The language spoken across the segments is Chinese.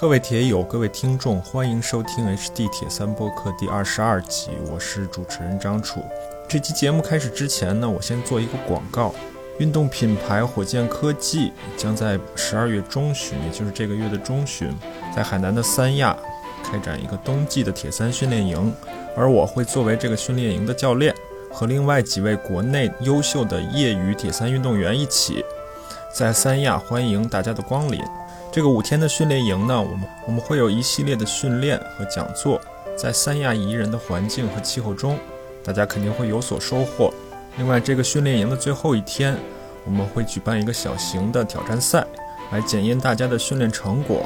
各位铁友，各位听众，欢迎收听 HD 铁三播客第二十二集，我是主持人张楚。这期节目开始之前呢，我先做一个广告。运动品牌火箭科技将在十二月中旬，也就是这个月的中旬，在海南的三亚开展一个冬季的铁三训练营，而我会作为这个训练营的教练，和另外几位国内优秀的业余铁三运动员一起，在三亚欢迎大家的光临。这个五天的训练营呢，我们我们会有一系列的训练和讲座，在三亚宜人的环境和气候中，大家肯定会有所收获。另外，这个训练营的最后一天，我们会举办一个小型的挑战赛，来检验大家的训练成果，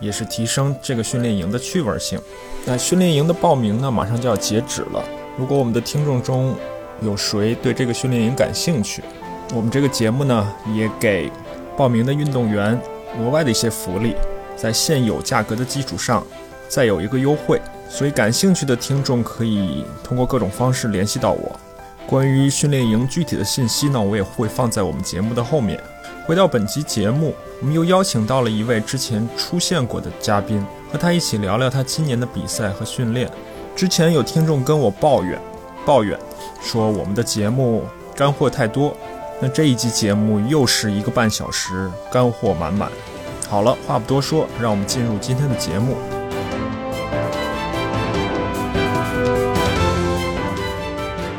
也是提升这个训练营的趣味性。那训练营的报名呢，马上就要截止了。如果我们的听众中有谁对这个训练营感兴趣，我们这个节目呢，也给报名的运动员额外的一些福利，在现有价格的基础上，再有一个优惠。所以，感兴趣的听众可以通过各种方式联系到我。关于训练营具体的信息呢，我也会放在我们节目的后面。回到本集节目，我们又邀请到了一位之前出现过的嘉宾，和他一起聊聊他今年的比赛和训练。之前有听众跟我抱怨，抱怨说我们的节目干货太多，那这一集节目又是一个半小时，干货满满。好了，话不多说，让我们进入今天的节目。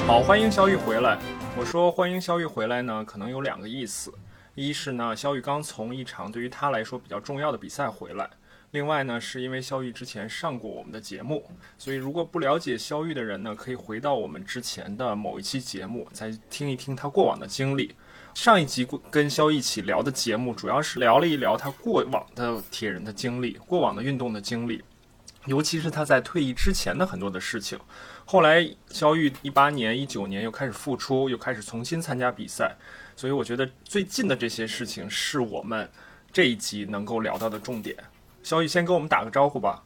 好，欢迎肖玉回来。我说欢迎肖玉回来呢，可能有两个意思。一是呢，肖玉刚从一场对于他来说比较重要的比赛回来；另外呢，是因为肖玉之前上过我们的节目，所以如果不了解肖玉的人呢，可以回到我们之前的某一期节目，再听一听他过往的经历。上一集跟肖玉一起聊的节目，主要是聊了一聊他过往的铁人的经历，过往的运动的经历，尤其是他在退役之前的很多的事情。后来，肖玉一八年、一九年又开始复出，又开始重新参加比赛，所以我觉得最近的这些事情是我们这一集能够聊到的重点。肖毅先跟我们打个招呼吧。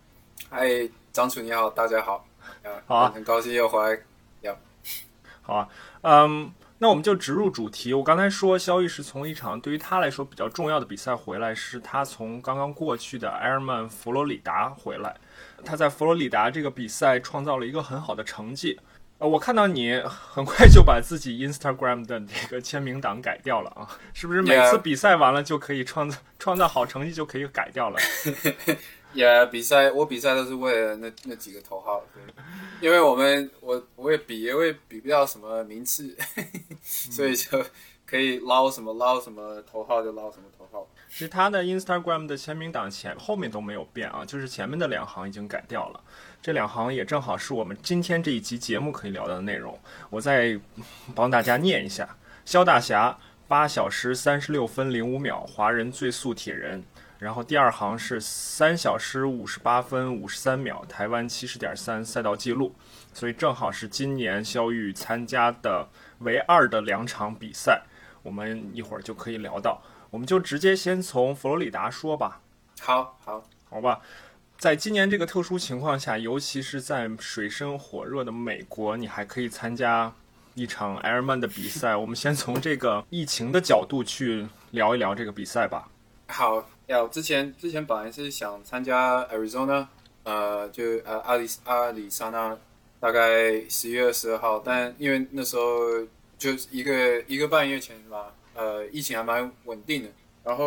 嗨，张楚你好，大家好。好啊，很高兴又回来。要，好啊，嗯，那我们就直入主题。我刚才说，肖毅是从一场对于他来说比较重要的比赛回来，是他从刚刚过去的埃尔曼佛罗里达回来。他在佛罗里达这个比赛创造了一个很好的成绩，呃，我看到你很快就把自己 Instagram 的这个签名档改掉了啊，是不是每次比赛完了就可以创造创造好成绩就可以改掉了？也比赛我比赛都是为了那那几个头号，因为我们我我也比因为比不到什么名次，所以就可以捞什么捞什么头号就捞什么头号。其实他的 Instagram 的签名档前后面都没有变啊，就是前面的两行已经改掉了。这两行也正好是我们今天这一集节目可以聊到的内容。我再帮大家念一下：肖大侠八小时三十六分零五秒，华人最速铁人。然后第二行是三小时五十八分五十三秒，台湾七十点三赛道记录。所以正好是今年肖玉参加的唯二的两场比赛，我们一会儿就可以聊到。我们就直接先从佛罗里达说吧。好，好，好吧。在今年这个特殊情况下，尤其是在水深火热的美国，你还可以参加一场 Ironman 的比赛。我们先从这个疫情的角度去聊一聊这个比赛吧。好，要之前之前本来是想参加 Arizona，呃，就呃阿里阿里桑那，大概十一月二十二号，但因为那时候就一个一个半月前是吧？呃，疫情还蛮稳定的，然后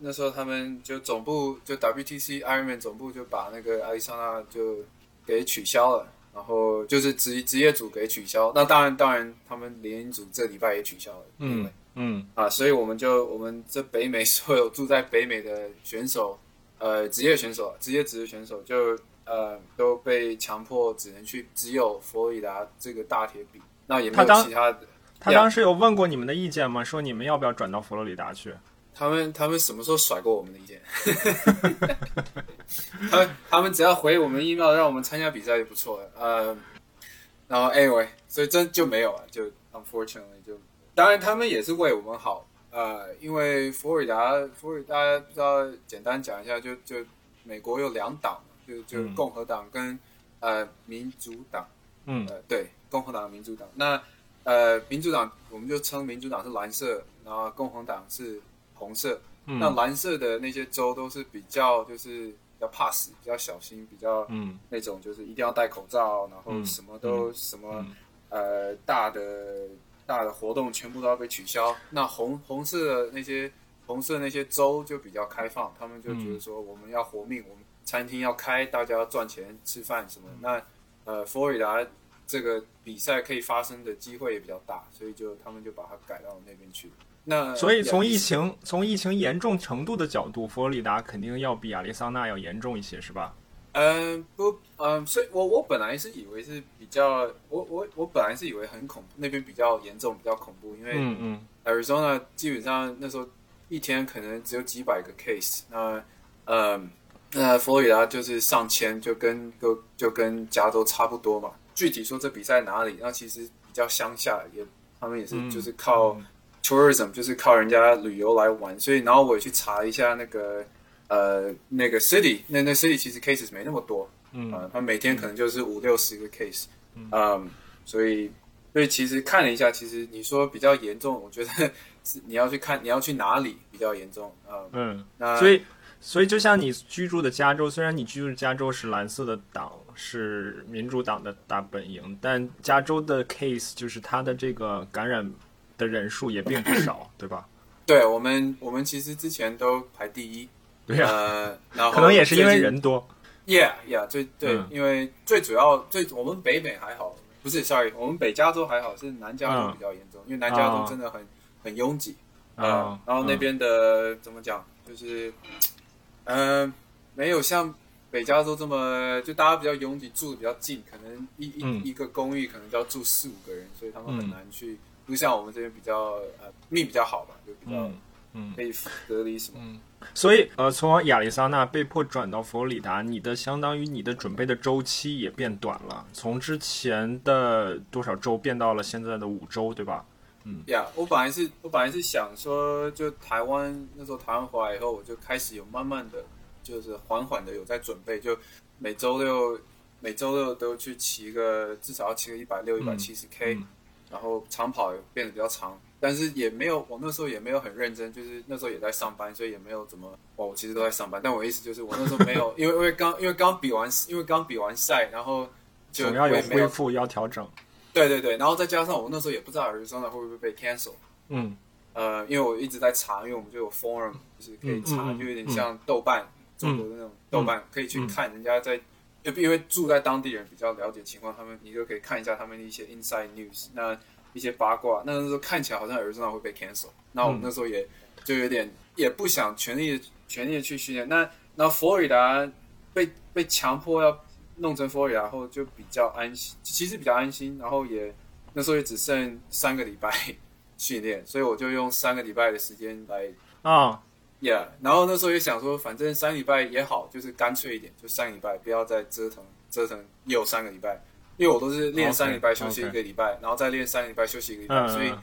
那时候他们就总部就 WTC Ironman 总部就把那个阿里桑那就给取消了，然后就是职职业组给取消，那当然当然他们联营组这礼拜也取消了，嗯嗯啊，所以我们就我们这北美所有住在北美的选手，呃，职业选手、职业职业选手就呃都被强迫只能去只有佛罗里达这个大铁比，那也没有其他的。他当时有问过你们的意见吗？说你们要不要转到佛罗里达去？他们他们什么时候甩过我们的意见？他们他们只要回我们 email 让我们参加比赛就不错了。呃，然后 anyway，所以真就没有了，就 unfortunately 就当然他们也是为我们好。呃，因为佛罗里达佛罗里达不知道简单讲一下，就就美国有两党，就就共和党跟呃民主党。嗯，呃对，共和党、民主党那。呃，民主党我们就称民主党是蓝色，然后共和党是红色。那蓝色的那些州都是比较就是较怕死，比较小心，比较嗯那种就是一定要戴口罩，然后嗯什么都、什么、嗯呃大的大的活动全部都要被取消。那红红色的那些红色那些州就比较开放，他们就觉得说我们要活命，我们餐厅要开，大家要赚钱吃饭什么。那呃佛罗里达这个比赛可以发生的机会也比较大，所以就他们就把它改到那边去。那所以从疫情从疫情严重程度的角度，佛罗里达肯定要比亚利桑那要严重一些，是吧？嗯，不，嗯，所以我我本来是以为是比较，我我我本来是以为很恐怖，那边比较严重，比较恐怖，因为嗯嗯 Arizona 基本上那时候一天可能只有几百个 case，那嗯，那佛罗里达就是上千，就跟就就跟加州差不多嘛。具体说这比赛哪里，那其实比较乡下，也他们也是嗯就是靠 tourism，就是靠人家旅游来玩，所以然后我也去查一下那个呃那个 city，那那 city 其实 cases 没那么多，嗯啊，他每天可能就是五六十个 case，嗯，所以所以其实看了一下，其实你说比较严重，我觉得是你要去看你要去哪里比较严重啊、嗯，嗯，那所以所以就像你居住的加州，虽然你居住的加州是蓝色的党，是民主党的大本营，但加州的 case 就是它的这个感染的人数也并不少，对吧？对我们我们其实之前都排第一，对呀、呃，然后可能也是因为人多。Yeah, yeah，最对，嗯因为最主要最我们北美还好，不是，sorry，我们北加州还好，是南加州嗯比较严重，因为南加州啊真的很、很拥挤，啊呃，然后那边的、怎么讲，就是，嗯、没有像北加州这么，就大家比较拥挤，住的比较近，可能一一、嗯一个公寓可能就要住四五个人，所以他们很嗯难去，不像我们这边比较呃命比较好吧，就比较嗯嗯。可以隔离什么。所以，呃，从亚利桑那被迫转到佛罗里达，你的相当于你的准备的周期也变短了，从之前的多少周变到了现在的五周，对吧？嗯呀我本来是我本来是想说，就台湾那时候台湾回来以后，我就开始有慢慢的，就是缓缓的有在准备，就每周六每周六都去骑个至少要骑个一百六、一百七十 K，嗯然后长跑也变得比较长，但是也没有我那时候也没有很认真，就是那时候也在上班，所以也没有怎么哦，我其实都在上班，但我意思就是我那时候没有，因 为因为刚因为刚比完因为刚比完赛，然后就总要有恢复，要调整。对对对，然后再加上我那时候也不知道 Arizona 会不会被 cancel。嗯呃，因为我一直在查，因为我们就有 forum，就是可以查，嗯嗯嗯就有点像豆瓣，中国的那种豆瓣，可以去看人家在，就因为住在当地人比较了解情况，他们你就可以看一下他们的一些 inside news，那一些八卦，那时候看起来好像有热闹会被 cancel，那我们那时候也就有点也不想全力全力的去训练，那那佛罗里达被被强迫要弄成佛罗里达后，就比较安心，其实比较安心，然后也那时候也只剩三个礼拜训练，所以我就用三个礼拜的时间来啊，，Yeah。然后那时候也想说，反正三礼拜也好，就是干脆一点，就三礼拜，不要再折腾折腾又三个礼拜，因为我都是练三礼拜休息一个礼拜然后再练三礼拜休息一个礼拜，嗯所以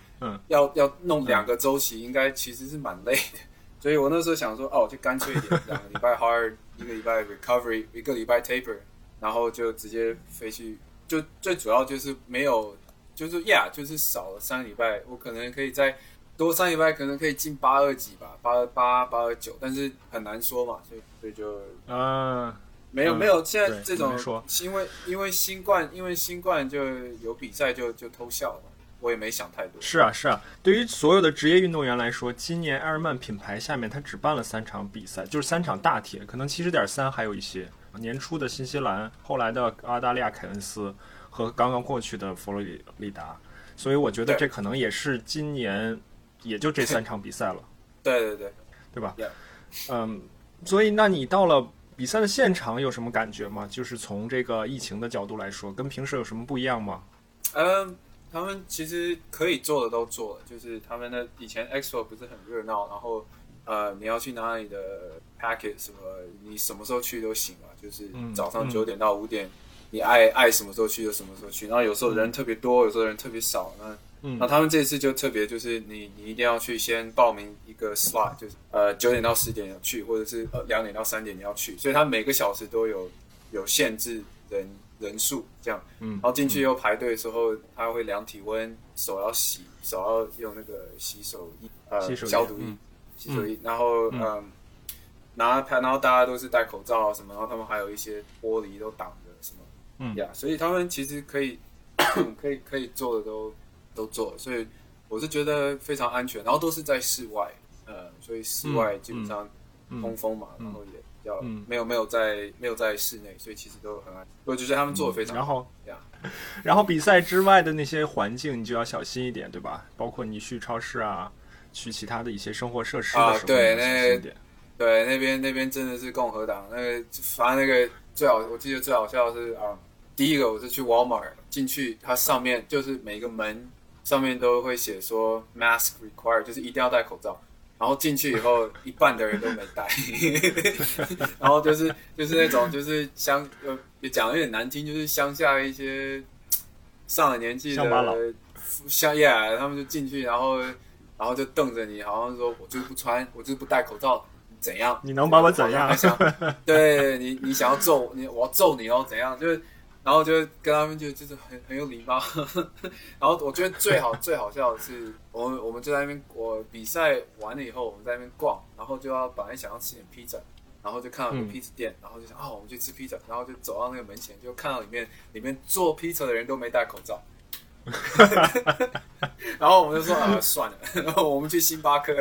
要要弄两个周期，应该其实是蛮累的。所以我那时候想说，哦，就干脆一点，两个礼拜 hard，一个礼拜 recovery，一个礼拜 taper，然后就直接飞去。就最主要就是没有，就是 yeah，就是少了三个礼拜，我可能可以再多三个礼拜，可能可以进八二几吧，八二八、八二九，但是很难说嘛，所以所以就嗯嗯没有没有，现在这种说因为因为新冠，因为新冠就有比赛就就偷笑了，我也没想太多。是啊是啊。对于所有的职业运动员来说，今年埃尔曼品牌下面他只办了三场比赛，就是三场大铁，可能七十点三还有一些。年初的新西兰，后来的澳大利亚凯恩斯和刚刚过去的佛罗里达，所以我觉得这可能也是今年也就这三场比赛了。对对对。对吧嗯，所以那你到了比赛的现场有什么感觉吗？就是从这个疫情的角度来说，跟平时有什么不一样吗？嗯，他们其实可以做的都做了，就是他们的以前 expo 不是很热闹，然后呃，你要去哪里的 packet 什么，你什么时候去都行嘛，就是嗯早上嗯九点到五点，你爱爱什么时候去就什么时候去，然后有时候人特别多，有时候人特别少，那嗯。那他们这次就特别，就是你你一定要去先报名一个 slot，就是呃九点到十点要去，或者是呃两点到三点你要去，所以他每个小时都有有限制人人数这样，嗯然后进去又排队的时候，他会量体温，手要洗，手要用那个洗手液呃洗手液消毒液嗯，洗手液，然后嗯。嗯。拿拍，然后大家都是戴口罩啊什么，然后他们还有一些玻璃都挡着什么，嗯。呀所以他们其实可以 可以可以做的都都做，所以我是觉得非常安全，然后都是在室外，呃，所以室外基本上通风嘛，然后也比较、嗯没有没有在没有在室内，所以其实都很安全，我就觉得他们做的非常好。然后呀 然后比赛之外的那些环境，你就要小心一点，对吧？包括你去超市啊，去其他的一些生活设施的时候，啊对那。对，那边那边真的是共和党，那个反正那个最好，我记得最好笑的是啊、第一个我是去 Walmart 进去，它上面就是每个门上面都会写说 mask required，就是一定要戴口罩。然后进去以后，一半的人都没戴，然后就是就是那种就是乡呃也讲的有点难听，就是乡下一些上了年纪的乡 yeah，他们就进去，然后然后就瞪着你，好像说我就是不穿，我就是不戴口罩，怎样？你能把我怎样还想 对你，你想要揍你，我要揍你哦，怎样？就是，然后就跟他们就就是很很有礼貌。然后我觉得最好最好笑的是，我们我们就在那边，我比赛完了以后，我们在那边逛，然后就要本来想要吃点披萨，然后就看到有披萨店，然后就想哦，我们去吃披萨，然后就走到那个门前，就看到里面里面做披萨的人都没戴口罩。然后我们就说啊，算了，然后我们去星巴克。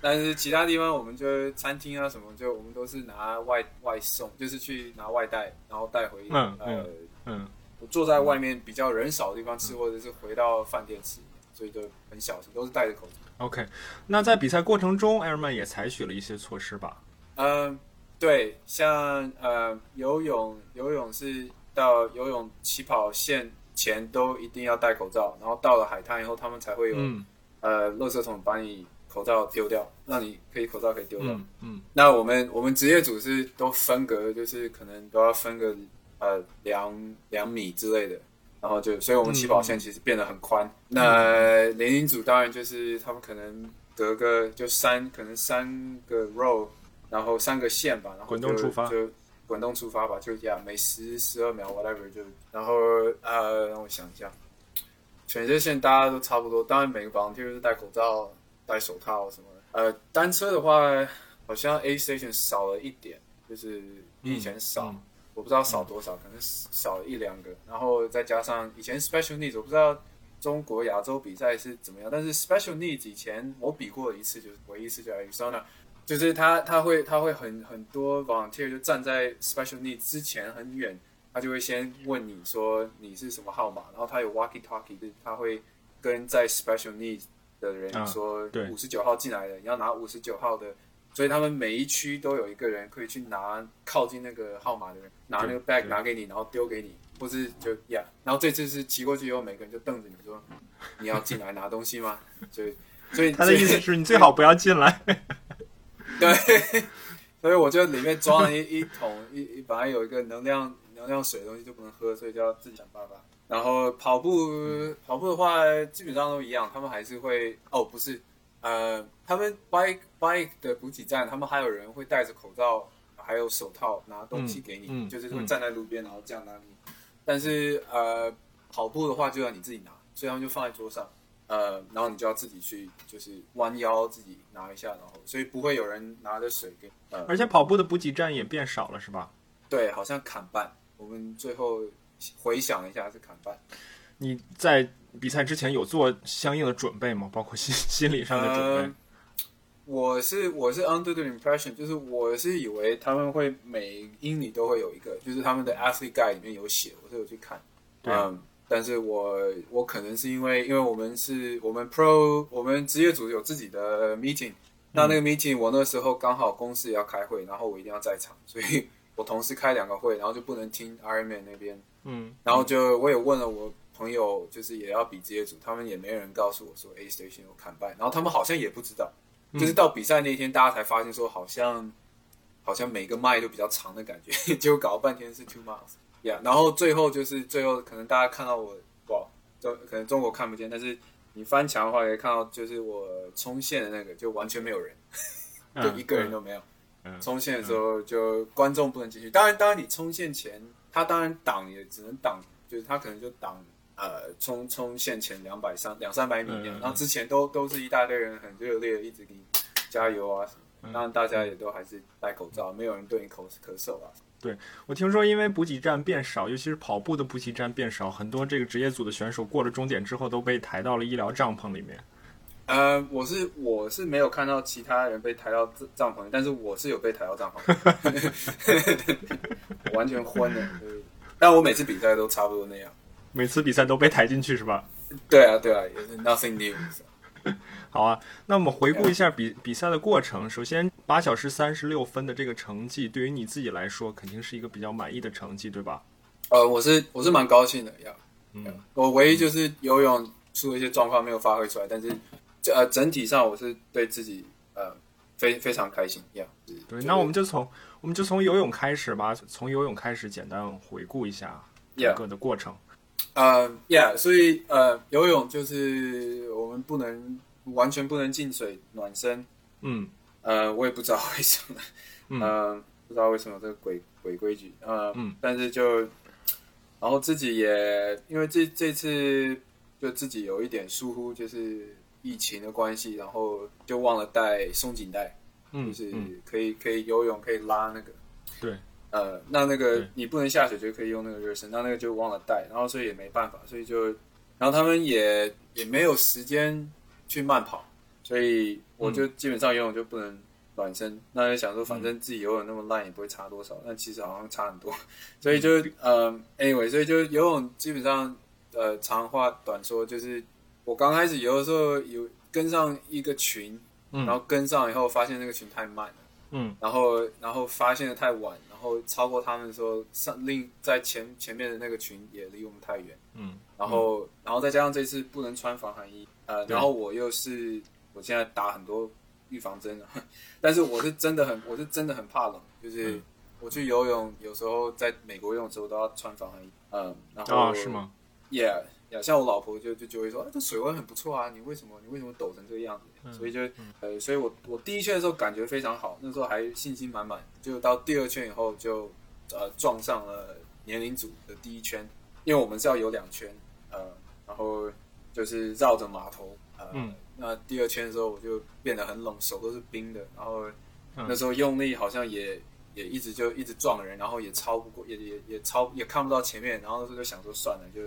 但是其他地方我们就餐厅啊什么，就我们都是拿外外送，就是去拿外带，然后带回、嗯呃，嗯，坐在外面比较人少的地方吃，或者是回到饭店吃，所以就很小心，都是戴着口罩。OK，那在比赛过程中，Airman 也采取了一些措施吧？嗯，对，像呃游泳，游泳是到游泳起跑线前都一定要戴口罩，然后到了海滩以后，他们才会有、嗯呃垃圾桶把你口罩丢掉，让你可以口罩可以丢掉。嗯嗯那我们我们职业组是都分隔，就是可能都要分个呃两两米之类的，然后就所以我们起跑线其实变得很宽。那联营组当然就是他们可能隔个就三可能三个 row，然后三个线吧，然后就滚动出发就滚动出发吧，就这样每十十二秒 whatever 就然后呃让我想一下，全这线大家都差不多，当然每个 volunteer 是戴口罩、戴手套什么的。呃，单车的话，好像 A station 少了一点，就是比以前少，嗯我不知道少多少，可能少了一两个。然后再加上以前 special needs，我不知道中国亚洲比赛是怎么样，但是 special needs 以前我比过一次，就是唯一一次就 Arizona，就是他他会他会很很多 volunteer 就站在 special needs 之前很远，他就会先问你说你是什么号码，然后他有 walkie talkie，就是他会跟在 special needs 的人啊说对五十九号进来的，你要拿五十九号的。所以他们每一区都有一个人可以去拿靠近那个号码的人，拿那个 bag 拿给你，然后丢给你，或是就呀。然后这次是骑过去以后，每个人就瞪着你说：“你要进来拿东西吗？”所以，所以他的意思是你最好不要进来。对，所以我就里面装了一一桶一一本来有一个能量能量水的东西就不能喝，所以就要自己想办法。然后跑步跑步的话，基本上都一样，他们还是会哦，不是，呃，他们 bike bike 的补给站，他们还有人会戴着口罩，还有手套拿东西给你，就是会站在路边，然后这样拿。但是呃，跑步的话就要你自己拿，所以他们就放在桌上。呃，然后你就要自己去，就是弯腰自己拿一下，然后所以不会有人拿着水给。呃，而且跑步的补给站也变少了，是吧？对，好像砍半。我们最后回想一下是砍半。你在比赛之前有做相应的准备吗？包括心 心理上的准备？呃我是我是 under the impression，就是我是以为他们会每英里都会有一个，就是他们的 athlete guide 里面有写，我都有去看。对嗯，但是我我可能是因为因为我们是我们 pro 我们职业组有自己的 meeting，那那个 meeting 我那时候刚好公司也要开会，然后我一定要在场，所以我同时开两个会，然后就不能听 Ironman 那边。嗯，然后就我也问了我朋友，就是也要比职业组，他们也没人告诉我说 A station 有砍半，然后他们好像也不知道，就是到比赛那天大家才发现说好像好像每个麦都比较长的感觉，结果搞了半天是 two miles，呀、yeah,，然后最后就是最后可能大家看到我哇，中可能中国看不见，但是你翻墙的话可以看到，就是我冲线的那个就完全没有人，就一个人都没有。嗯。冲线的时候就观众不能进去，当然，当然你冲线前，他当然挡也只能挡，就是他可能就挡呃冲冲线前两百三两三百米那样，嗯嗯然后之前都都是一大堆人很热烈，一直给你加油啊什么，当然大家也都还是戴口罩，没有人对你口咳嗽啊。对我听说，因为补给站变少，尤其是跑步的补给站变少，很多这个职业组的选手过了终点之后都被抬到了医疗帐篷里面。呃，我是我是没有看到其他人被抬到帐帐篷里，但是我是有被抬到帐篷 完全昏了。但我每次比赛都差不多那样。每次比赛都被抬进去是吧？对啊，对啊，也是 nothing new。好啊，那我们回顾一下比比赛的过程。首先，八小时三十六分的这个成绩，对于你自己来说，肯定是一个比较满意的成绩，对吧？呃，我是我是蛮高兴的呀。嗯，我唯一就是游泳出了一些状况没有发挥出来，但是呃整体上我是对自己呃非非常开心呀。对，那我们就从我们就从游泳开始吧，从游泳开始简单回顾一下整个的过程。呃，Yeah，所以呃，游泳就是我们不能完全不能进水暖身。嗯，呃，我也不知道为什么，嗯呃，不知道为什么这个鬼鬼规矩，呃，嗯，但是就，然后自己也因为这这次就自己有一点疏忽，就是疫情的关系，然后就忘了带松紧带，嗯，就是嗯。可以可以游泳可以拉那个，对，呃，那那个你不能下水就可以用那个热身，那那个就忘了带，然后所以也没办法，所以就，然后他们也也没有时间去慢跑，所以我就基本上游泳就不能暖身，那就想说反正自己游泳那么烂也不会差多少，但其实好像差很多，所以就呃，anyway，所以就游泳基本上呃长话短说，就是我刚开始有的时候有跟上一个群，嗯然后跟上以后发现那个群太慢了。嗯然后然后发现的太晚，然后超过他们的时候，上另在前前面的那个群也离我们太远，嗯然后、然后再加上这次不能穿防寒衣，呃，然后我又是我现在打很多预防针了，但是我是真的很我是真的很怕冷，就是嗯我去游泳有时候在美国游泳的时候都要穿防寒衣，嗯，然后啊，是吗？Yeah，yeah，像我老婆就就就会说，啊，这水温很不错啊，你为什么你为什么抖成这个样子？嗯所以就呃，所以我我第一圈的时候感觉非常好，那时候还信心满满，就到第二圈以后就呃撞上了年龄组的第一圈，因为我们是要游两圈，呃，然后就是绕着码头，呃，嗯那第二圈的时候我就变得很冷，手都是冰的，然后嗯那时候用力好像也也一直就一直撞人，然后也超不过，也也也超也看不到前面，然后那时候就想说算了，就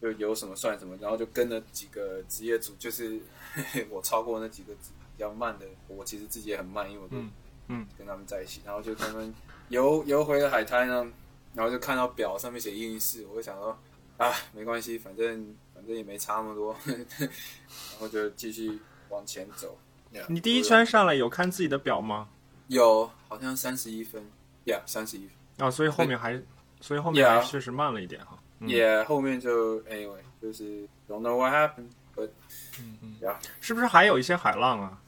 就有什么算什么，然后就跟了几个职业组，就是 我超过那几个比较慢的，我其实自己也很慢，因为我都嗯嗯跟他们在一起，然后就他们游游回了海滩呢，然后就看到表上面写一零四，我就想说啊没关系，反正反正也没差那么多，然后就继续往前走。你第一圈上来有看自己的表吗？有好像三十一分，Yeah，三十一分。啊，所以后面还，所以后面还确实慢了一点哈。嗯也、后面就 anyway 就是 don't know what happened，but yeah 是不是还有一些海浪啊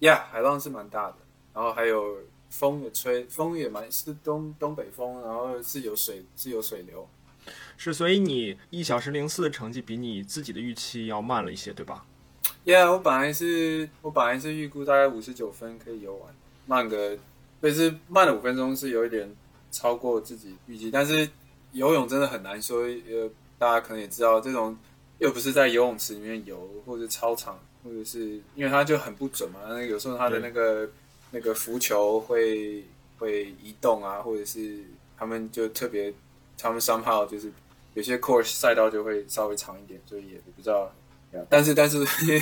？yeah 海浪是蛮大的，然后还有风也吹，风也蛮是东东北风，然后是有水是有水流。是，所以你一小时零四的成绩比你自己的预期要慢了一些，对吧？Yeah，我本来是我本来是预估大概五十九分可以游完，慢个，但是慢了五分钟是有一点超过自己预计，但是游泳真的很难说，呃，大家可能也知道，这种又不是在游泳池里面游，或者操场，或者是因为它就很不准嘛，那有时候它的那个那个浮球会会移动啊，或者是他们就特别，他们 somehow 就是有些 course 赛道就会稍微长一点，所以也不知道。但是但是，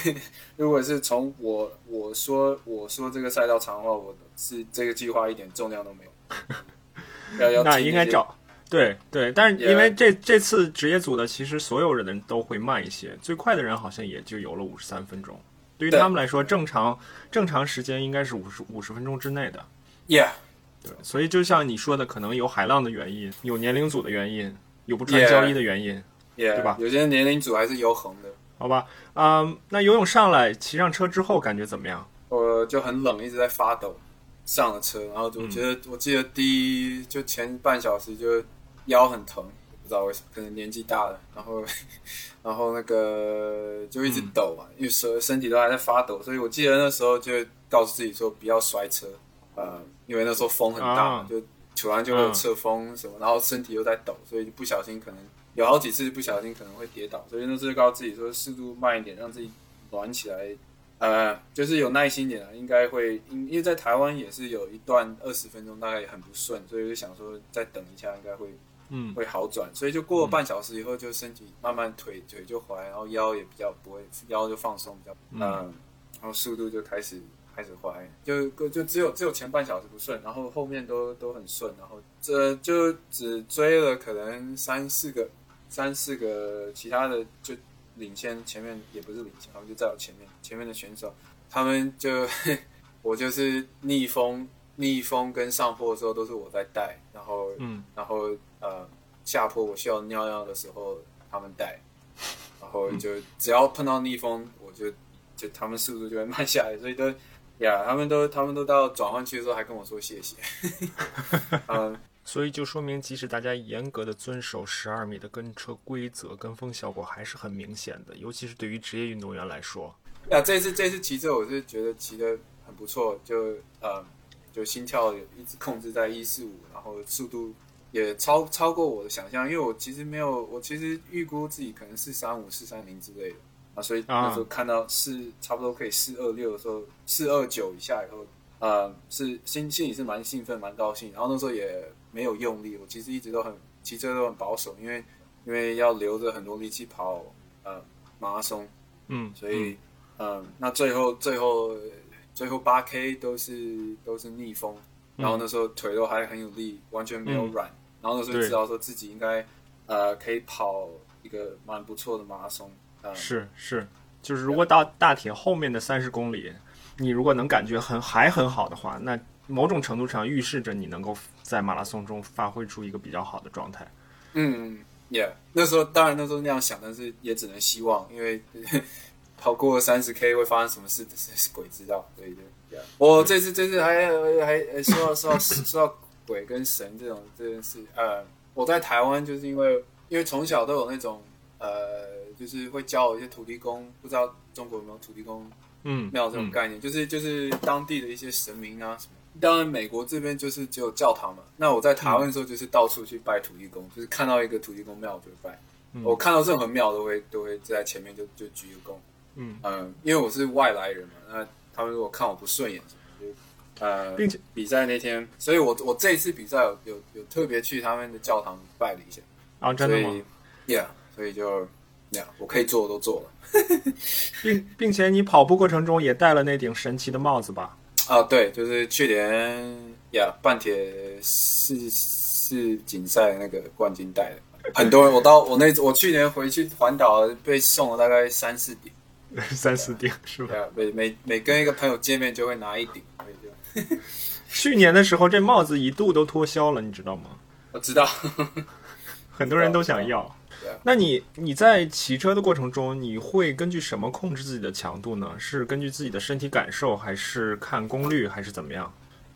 如果是从我我说我说这个赛道长的话，我是这个计划一点重量都没有。要要 那应该找对对，但是因为这这次职业组的，其实所有人都会慢一些，最快的人好像也就游了五十三分钟。对于他们来说，正常正常时间应该是五十五十分钟之内的。Yeah 对，所以就像你说的，可能有海浪的原因，有年龄组的原因，有不穿胶衣的原因 Yeah，对吧有些年龄组还是游横的，好吧？啊、那游泳上来，骑上车之后感觉怎么样？我就很冷，一直在发抖。上了车，然后我觉得、我记得第一就前半小时就腰很疼，不知道为什么，可能年纪大了，然后 然后那个就一直抖嘛，因为身身体都还在发抖，所以我记得那时候就告诉自己说不要摔车，呃，因为那时候风很大，啊就突然就会有侧风什么，然后身体又在抖，所以不小心可能有好几次不小心可能会跌倒，所以那时候就告诉自己说速度慢一点，让自己暖起来，呃，就是有耐心点啊，应该会，因因为在台湾也是有一段二十分钟，大概也很不顺，所以就想说再等一下，应该会嗯。会好转，所以就过了半小时以后，就身体慢慢腿腿就回来，然后腰也比较不会，腰就放松比较，嗯，然后速度就开始开始回来，就就只有只有前半小时不顺，然后后面都都很顺，然后这就只追了可能三四个三四个其他的就领先，前面也不是领先，他们就在我前面，前面的选手他们就 我就是逆风逆风跟上坡的时候都是我在带，然后嗯。然后呃下坡我需要尿尿的时候他们带，然后就只要碰到逆风我就就他们速度就会慢下来，所以都呀他们都他们都到转换区的时候还跟我说谢谢，嗯。所以就说明，即使大家严格的遵守十二米的跟车规则，跟风效果还是很明显的，尤其是对于职业运动员来说。呀这次这次骑车我是觉得骑的很不错，就呃就心跳也一直控制在一四五，然后速度也超超过我的想象，因为我其实没有，我其实预估自己可能四三五、四三零之类的啊，所以那时候看到四差不多可以四二六的时候，四二九以下以后，呃，是心心里是蛮兴奋、蛮高兴，然后那时候也没有用力，我其实一直都很骑车都很保守，因为因为要留着很多力气跑呃马拉松，嗯，所以嗯，那最后最后最后八 K 都是都是逆风，然后那时候腿都还很有力，完全没有软，然后那时候知道说自己应该呃可以跑一个蛮不错的马拉松。呃、是是，就是如果到大铁后面的三十公里，你如果能感觉很还很好的话，那某种程度上预示着你能够在马拉松中发挥出一个比较好的状态。嗯，Yeah，那时候当然那时候那样想，但是也只能希望，因为跑过三十 K 会发生什么事，是鬼知道。所以就 Yeah，我这次这次还还说到说到 说到鬼跟神这种这件事，呃，我在台湾就是因为因为从小都有那种呃，就是会教我一些土地公，不知道中国有没有土地公嗯，庙这种概念，就是就是当地的一些神明啊什么。当然，美国这边就是只有教堂嘛。那我在台湾的时候，就是到处去拜土地公，就是看到一个土地公庙我就会拜。我看到任何庙都会都会在前面就就鞠个躬。嗯嗯，因为我是外来人嘛，那他们如果看我不顺眼什么，就呃，并且比赛那天，所以我我这一次比赛有有有特别去他们的教堂拜了一下。啊，真的吗？？Yeah，所以就 Yeah，我可以做的都做了。并并且你跑步过程中也戴了那顶神奇的帽子吧？啊，对，就是去年呀，半铁世世锦赛那个冠军戴的，很多人，我到我那我去年回去环岛被送了大概三四顶，三四顶是吧？对啊，每每每跟一个朋友见面就会拿一顶，所以就 去年的时候，这帽子一度都脱销了，你知道吗？我知道，很多人都想要对啊。那你你在骑车的过程中，你会根据什么控制自己的强度呢？是根据自己的身体感受，还是看功率，还是怎么样？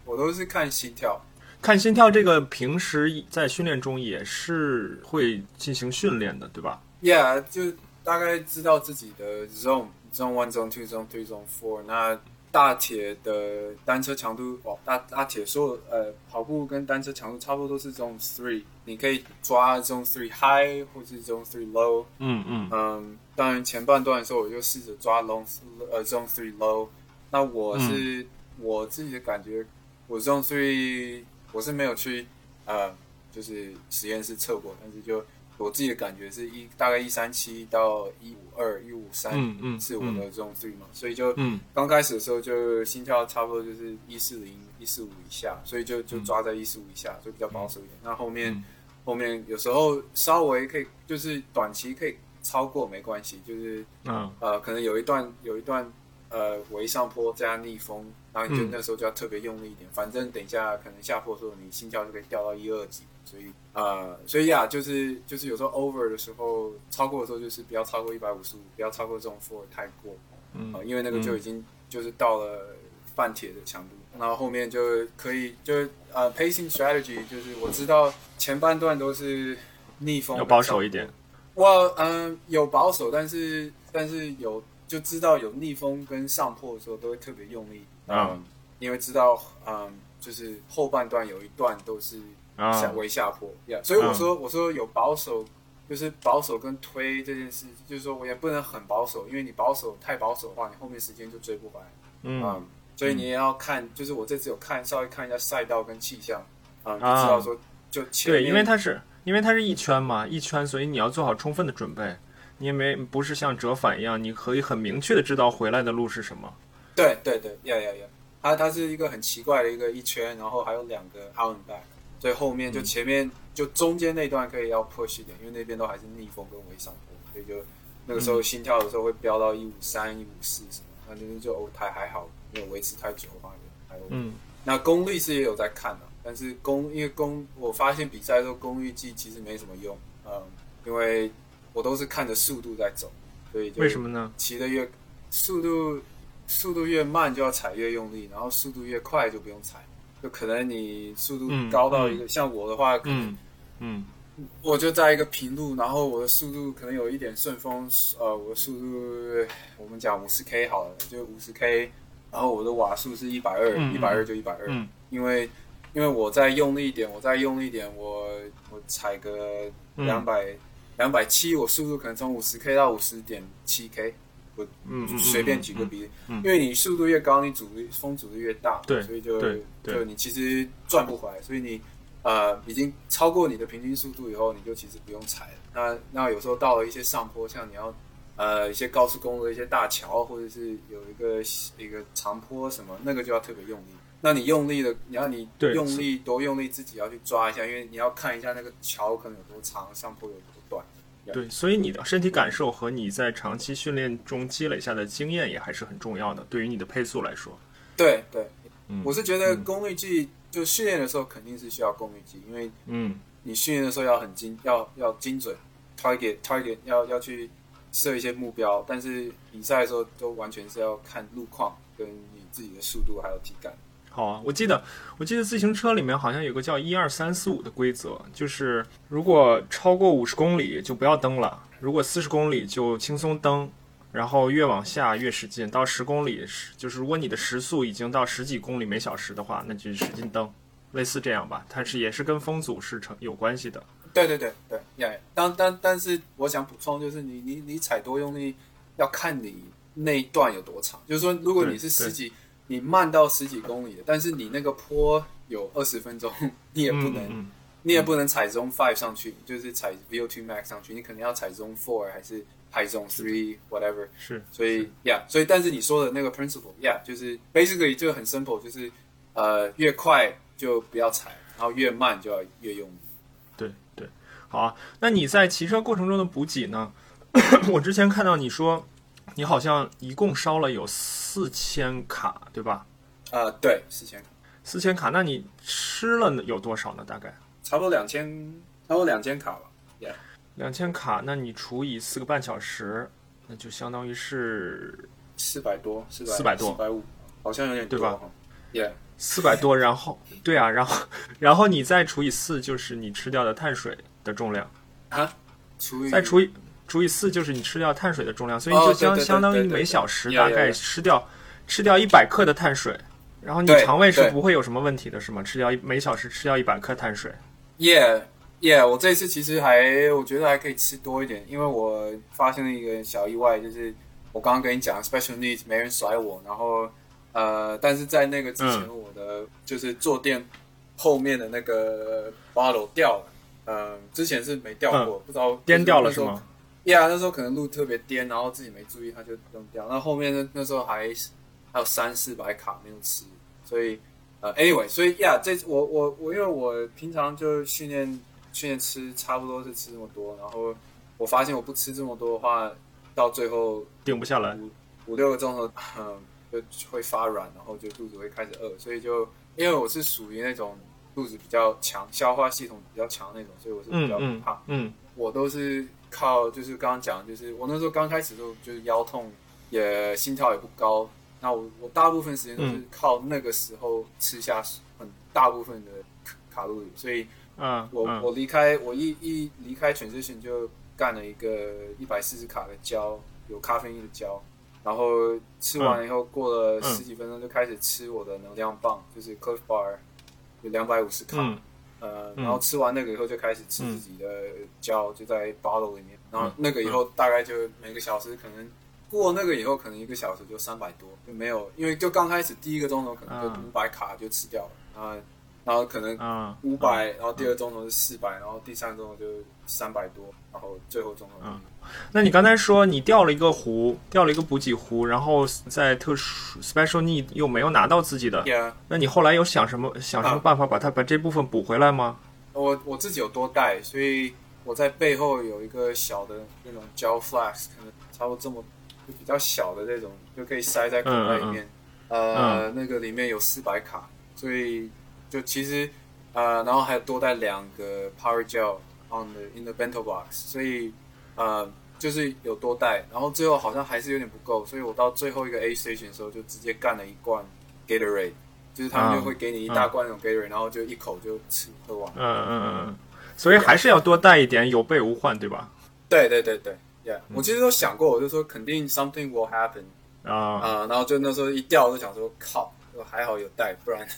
我都是看心跳，看心跳这个，平时在训练中也是会进行训练的，对吧？Yeah，就大概知道自己的 zone zone one zone two zone three zone four。那大铁的单车强度，哦，大大铁说呃跑步跟单车强度差不多都是 zone three，你可以抓 zone three high 或是 zone three low。嗯嗯嗯，当然前半段的时候我就试着抓 long 呃 zone three low。那我是、我自己的感觉，我 zone three 我是没有去呃就是实验室测过，但是就我自己的感觉是一大概一三七到一五二一五三嗯嗯是我的 zone three 嘛，所以就嗯。刚开始的时候就心跳差不多就是一四零一四五以下，所以就就抓在一四五以下，就比较保守一点。那后面、嗯。后面有时候稍微可以就是短期可以超过没关系，就是嗯。呃可能有一段有一段呃围上坡加逆风，然后你就嗯那时候就要特别用力一点，反正等一下可能下坡的时候你心跳就可以掉到一二级，所以呃所以呀、就是就是有时候 over 的时候超过的时候就是不要超过一百五十五，不要超过这种 four 太过。嗯呃，因为那个就已经就是到了半铁的强度，然后后面就可以就呃 pacing strategy 就是我知道前半段都是逆风，要保守一点。我嗯有保守，但是但是有就知道有逆风跟上坡的时候都会特别用力，啊。嗯，因为知道嗯就是后半段有一段都是下啊微下坡，yeah, 所以我说、我说有保守就是保守跟推这件事，就是说我也不能很保守，因为你保守太保守的话，你后面时间就追不回来。嗯所以你也要看，就是我这次有看稍微看一下赛道跟气象，啊、就啊。知道说就前对，因为它是因为它是一圈嘛，一圈，所以你要做好充分的准备。你也没不是像折返一样，你可以很明确的知道回来的路是什么。对对对，呀呀呀，它它是一个很奇怪的一个一圈，然后还有两个 out and back，所以后面就前面、就中间那段可以要 push 一点，因为那边都还是逆风跟微上坡，所以就那个时候心跳有时候会飙到一五三、一五四什么，那就是就欧台还好，没有维持太久的话还有。嗯。那功率是也有在看的，但是功因为功我发现比赛的时候功率计其实没什么用，嗯，因为我都是看着速度在走，所以就为什么呢？骑的越速度速度越慢就要踩越用力，然后速度越快就不用踩。就可能你速度嗯高到一个，像我的话，可能嗯嗯我就在一个平路，然后我的速度可能有一点顺风，呃，我的速度我们讲五十 K 好了，就五十 K，然后我的瓦数是一百二，嗯一百二就一百二，嗯因为因为我再用力一点，我再用力一点，我我踩个嗯两百两百七，我速度可能从五十 K 到五十点七 K，我嗯，随便举个比例，嗯因为你速度越高，你阻力风阻力越大，对所以就就你其实转不回来，所以你呃已经超过你的平均速度以后，你就其实不用踩了。那那有时候到了一些上坡，像你要呃一些高速公路的一些大桥，或者是有一个一个长坡什么，那个就要特别用力。那你用力的，你要你用力多用力，自己要去抓一下，因为你要看一下那个桥可能有多长，上坡有多短。对，所以你的身体感受和你在长期训练中积累下的经验也还是很重要的，对于你的配速来说。对对，嗯我是觉得嗯功率计就训练的时候肯定是需要功率计，因为嗯你训练的时候要很精，要要精准，target target 要要去设一些目标，但是比赛的时候都完全是要看路况跟你自己的速度还有体感。好啊，我记得我记得自行车里面好像有个叫一二三四五的规则，就是如果超过五十公里就不要蹬了，如果四十公里就轻松蹬，然后越往下越使劲，到十公里是就是如果你的时速已经到十几公里每小时的话，那就使劲蹬，类似这样吧，它是也是跟风阻是成有关系的。对对对对，呀、当但但是我想补充就是你你你踩多用力要看你那一段有多长，就是说如果你是十几，你慢到十几公里的，但是你那个坡有二十分钟，你也不能。嗯你也不能踩 Zone Five 上去，就是踩 VO2 Max 上去，你可能要踩 Zone Four 还是踩 Zone Three whatever。是，所以，Yeah，所以但是你说的那个 principle，Yeah，就是 basically 就很 simple，就是呃越快就不要踩，然后越慢就要越用力。对对，好啊。那你在骑车过程中的补给呢？我之前看到你说，你好像一共烧了有四千卡，对吧？呃，对，四千卡，四千卡，那你吃了有多少呢？大概差不多两千，差不多两千卡吧。两千卡，那你除以四个半小时，那就相当于是四百多，四百400多四百五，好像有点多对吧哈？Yeah，四百多。然后，对啊，然后然后你再除以四，就是你吃掉的碳水的重量。啊，除以再除以除以四就是你吃掉碳水的重量，所以就相、相当于每小时大概吃掉吃掉一百克的碳水，然后你肠胃是不会有什么问题的，是吗？吃掉一每小时吃掉一百克碳水，Yeah Yeah，我这次其实还我觉得还可以吃多一点，因为我发生了一个小意外，就是我刚刚跟你讲 special needs 没人甩我，然后呃，但是在那个之前，嗯。我的就是坐垫后面的那个 bottle 掉了，嗯、之前是没掉过，不知道颠掉了就是那时候吗？Yeah，那时候可能路特别颠，然后自己没注意，它就扔掉。那后面那那时候还还有三四百卡没有吃，所以呃，anyway，所以 Yeah，这我我我因为我平常就训练训练吃差不多是吃这么多，然后我发现我不吃这么多的话，到最后定不下来。五五六个钟头，嗯，就会发软，然后就肚子会开始饿，所以就因为我是属于那种肚子比较强、消化系统比较强那种，所以我是比较怕。嗯我都是靠，就是刚刚讲，就是我那时候刚开始的时候，就是腰痛，也心跳也不高。那我我大部分时间都是嗯靠那个时候吃下很大部分的卡卡路里，所以嗯我、嗯我离开我一一离开 transition 就干了一个一百四十卡的胶，有咖啡因的胶，然后吃完了以后，过了嗯十几分钟就开始吃我的能量棒，就是 Cliff Bar，有两百五十卡。嗯呃，嗯。然后吃完那个以后就开始吃自己的胶，就在 bottle 里面，然后那个以后大概就每个小时可能过那个以后，可能一个小时就三百多，就没有，因为就刚开始第一个钟头可能就嗯五百卡就吃掉了，啊，然后可能啊，五百，然后第二钟头是四百，然后第三钟头就三百多，然后最后钟头嗯那你刚才说你掉了一个壶，掉了一个补给壶，然后在特殊 special need 又没有拿到自己的，，Yeah，那你后来有想什么想什么啊。办法把它把这部分补回来吗？我我自己有多带，所以我在背后有一个小的那种胶 flask，可能差不多这么就比较小的那种，就可以塞在口袋里面。呃，那个里面有四百卡，所以就其实呃，然后还有多带两个 power gel on the in the bento box，所以呃就是有多带，然后最后好像还是有点不够，所以我到最后一个 A station 的时候就直接干了一罐 Gatorade，就是他们就会给你一大罐那种 Gatorade，、然后就一口就吃喝完。嗯嗯嗯嗯，所以还是要多带一点，有备无患，对吧？对对对对，Yeah，、我其实都想过，我就说肯定 something will happen 啊、啊、然后就那时候一掉，我就想说靠，我还好有带，不然，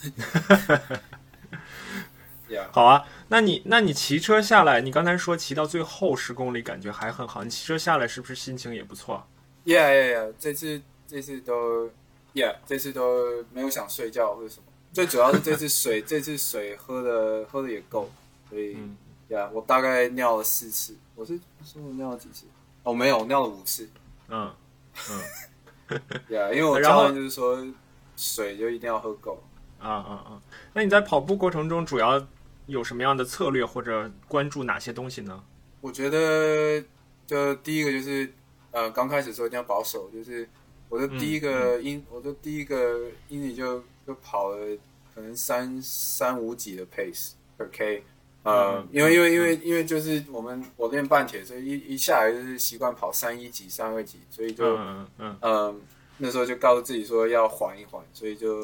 Yeah，好啊，那你那你骑车下来，你刚才说骑到最后十公里感觉还很好，你骑车下来是不是心情也不错？Yeah Yeah Yeah，这次这次都 Yeah，这次都没有想睡觉或者什么，最主要是这次水 这次水喝的喝的也够，所以、嗯 Yeah，我大概尿了四次，我是说我尿了几次？哦，没有，我尿了五次。嗯 Yeah，因为我然后教练就是说水就一定要喝够。啊啊啊！那你在跑步过程中主要有什么样的策略或者关注哪些东西呢？我觉得，就第一个就是，呃，刚开始的时候一定要保守，就是我的第一个英，我的第一个英里就就跑了可能三三五几的 pace per k，呃，嗯因为因为因为因为就是我们我练半铁，所以一一下来就是习惯跑三一几、三二几，所以就嗯嗯嗯，那时候就告诉自己说要缓一缓，所以就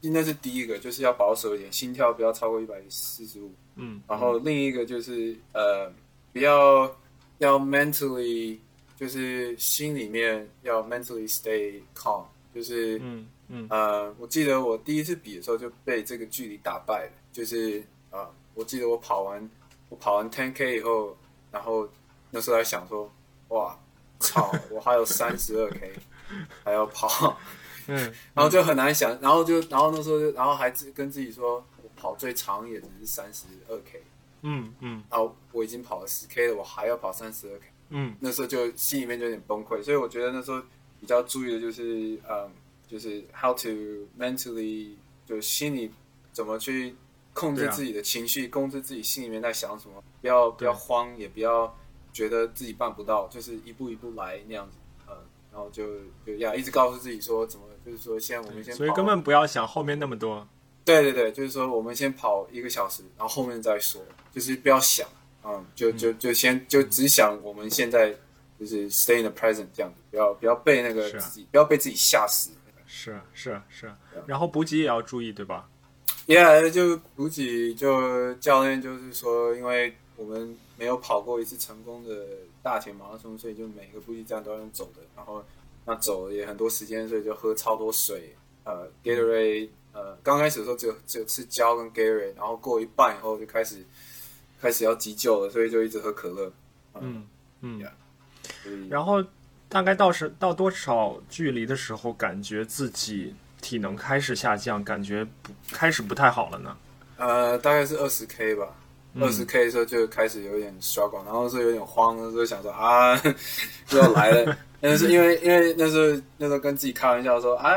那是第一个，就是要保守一点，心跳不要超过一百四十五。嗯然后另一个就是呃，不要要 mentally，就是心里面要 mentally stay calm，就是、嗯嗯呃，我记得我第一次比的时候就被这个距离打败了，就是啊、呃我记得我跑完我跑完 ten k 以后，然后那时候还想说，哇，操，我还有三十二 K 还要跑。嗯 然后就很难想，然后就，然后那时候就，然后还自跟自己说，我跑最长也只是三十二 K，嗯嗯。然后我已经跑了十 K 了，我还要跑三十二 K，嗯。那时候就心里面就有点崩溃，所以我觉得那时候比较注意的就是，嗯，就是 how to mentally，就心里怎么去控制自己的情绪，控制自己心里面在想什么，不要不要慌，也不要觉得自己办不到，就是一步一步来那样子，嗯，然后就就要一直告诉自己说怎么，就是说现在我们先跑，所以根本不要想后面那么多。对对对，就是说我们先跑一个小时，然后后面再说，就是不要想，嗯，就就就先就只想我们现在就是 stay in the present 这样子，不要不要被那个自己，不要被自己吓死。是是是，然后补给也要注意，对吧？Yeah，就补给就教练就是说，因为我们没有跑过一次成功的大铁马拉松，所以就每个补给站都要用走的，然后那走也很多时间，所以就喝超多水，呃，Gatorade，呃，刚开始的时候只有只有吃胶跟 Gatorade，然后过一半以后就开始开始要急救了，所以就一直喝可乐，嗯嗯。然后大概到是到多少距离的时候，感觉自己体能开始下降，感觉不开始不太好了呢？呃，大概是二十 K 吧。嗯二十 K 的时候就开始有点 struggle，然后是有点慌，那时候想说啊，又要来了。但是因为因为那时候那时候跟自己开玩笑说，哎，